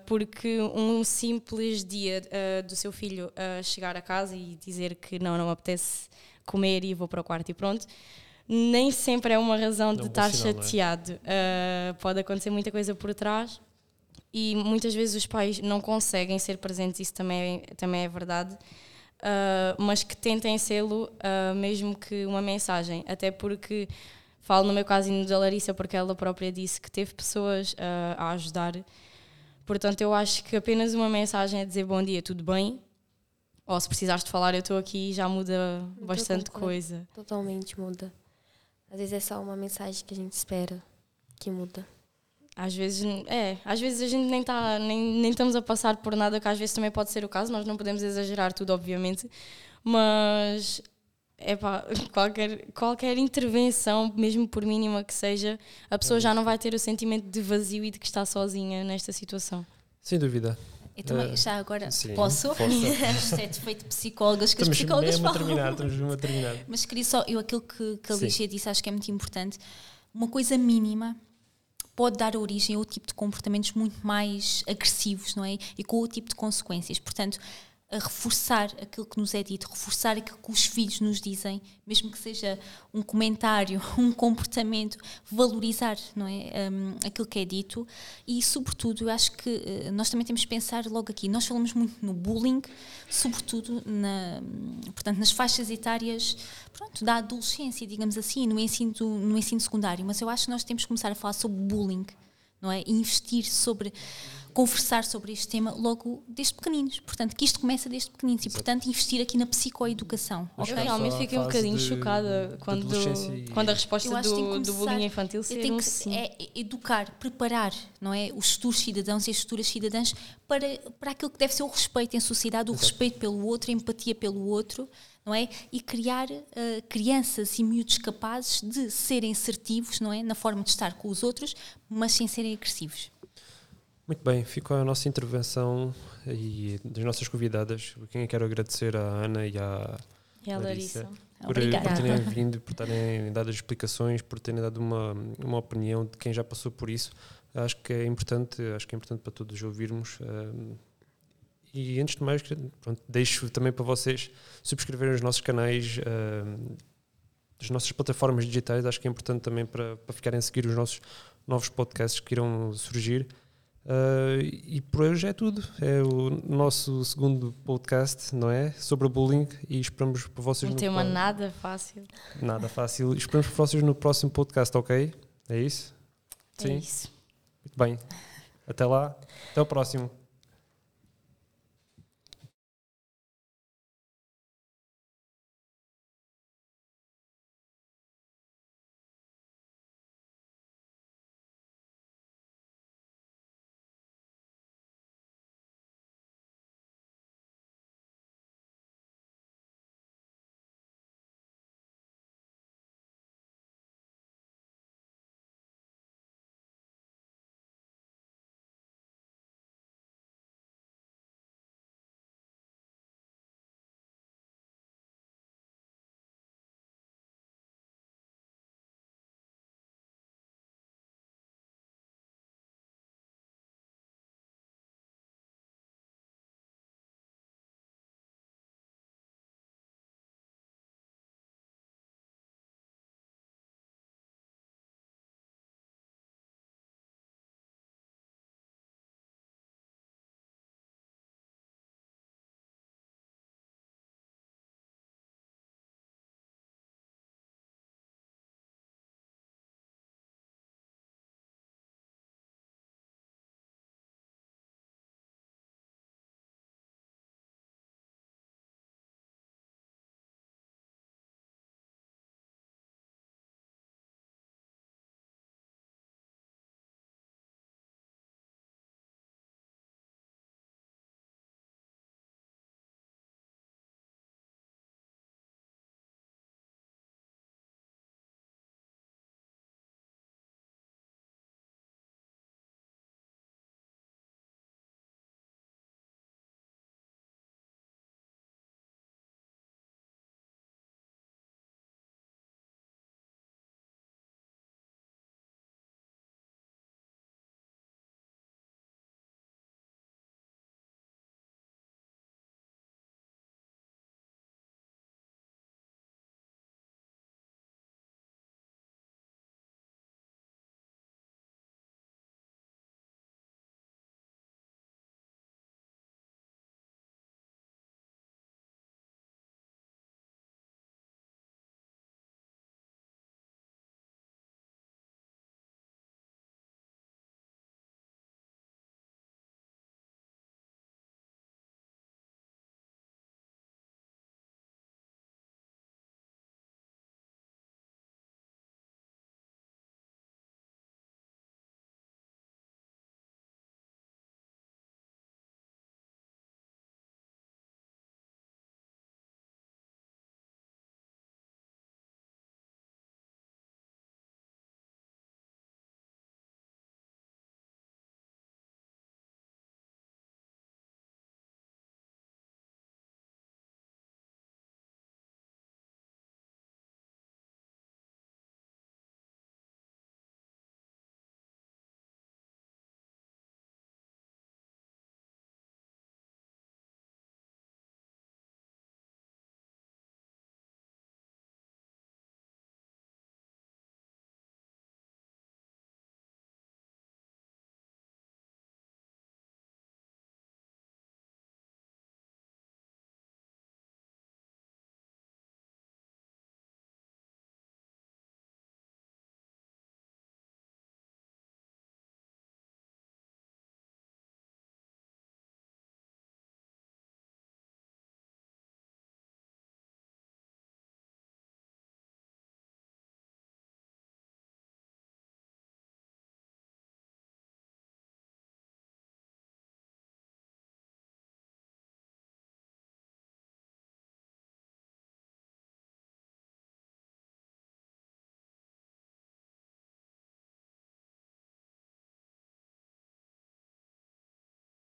porque um simples dia do seu filho chegar a casa e dizer que não, não apetece comer e vou para o quarto e pronto, nem sempre é uma razão de estar sinal, é? chateado. É? Uh, pode acontecer muita coisa por trás e muitas vezes os pais não conseguem ser presentes, isso também é, também é verdade. Uh, mas que tentem sê-lo, uh, mesmo que uma mensagem, até porque falo no meu caso e no da Larissa, porque ela própria disse que teve pessoas a ajudar. Portanto, eu acho que apenas uma mensagem é dizer bom dia, tudo bem, Ou se precisares de falar, eu estou aqui já muda bastante coisa. Totalmente muda. Às vezes é só uma mensagem que a gente espera que muda. Às vezes, é, às vezes a gente nem, tá, nem, nem estamos a passar por nada, que às vezes também pode ser o caso, nós não podemos exagerar tudo, obviamente, mas epá, qualquer, qualquer intervenção, mesmo por mínima que seja, a pessoa já não vai ter o sentimento de vazio e de que está sozinha nesta situação. Sem dúvida. Eu também, Eh, já agora, sim, posso? Isto é defeito de psicólogas, que as Estamos psicólogas mesmo a falam. terminar, estamos mesmo a terminar. Mas queria só, eu aquilo que, que a. Lígia disse, acho que é muito importante. Uma coisa mínima pode dar origem a outro tipo de comportamentos muito mais agressivos, não é? E com outro tipo de consequências. Portanto, a reforçar aquilo que nos é dito, reforçar aquilo que os filhos nos dizem, mesmo que seja um comentário, um comportamento, valorizar, não é? Um, aquilo que é dito e, sobretudo, eu acho que eh, nós também temos de pensar logo aqui. Nós falamos muito no bullying, sobretudo na, portanto, nas faixas etárias pronto, da adolescência, digamos assim, no ensino, no ensino secundário. Mas eu acho que nós temos que começar a falar sobre bullying, não é? E investir sobre, conversar sobre este tema logo desde pequeninos. Portanto, que isto começa desde pequeninos e, portanto, investir aqui na psicoeducação, Acho Eu que realmente fiquei um bocadinho de- chocada quando, quando a resposta do, do começar- bullying infantil Eu ser tenho um que sim. é, educar, preparar, não é, os futuros cidadãos e as futuras cidadãs para para aquilo que deve ser o respeito em sociedade, o respeito pelo outro, a empatia pelo outro, não é, e criar eh, crianças e miúdos capazes de serem assertivos, não é, na forma de estar com os outros, mas sem serem agressivos. Muito bem, ficou a nossa intervenção e das nossas convidadas. Quem quero agradecer à Ana e à E a Larissa. Larissa. por, por terem vindo, por terem dado as explicações, por terem dado uma, uma opinião de quem já passou por isso. Acho que é importante, acho que é importante para todos ouvirmos. e antes de mais, pronto, deixo também para vocês subscreverem os nossos canais, ehm, as nossas plataformas digitais. Acho que é importante também para, para ficarem a seguir os nossos novos podcasts que irão surgir. Uh, e por hoje é tudo. É o nosso segundo podcast, não é? Sobre o bullying e esperamos por vocês Um no tema pro- nada fácil. Nada fácil. Esperamos por vocês no próximo podcast, ok? É isso? É Sim. isso. Muito bem. Até lá. Até o próximo.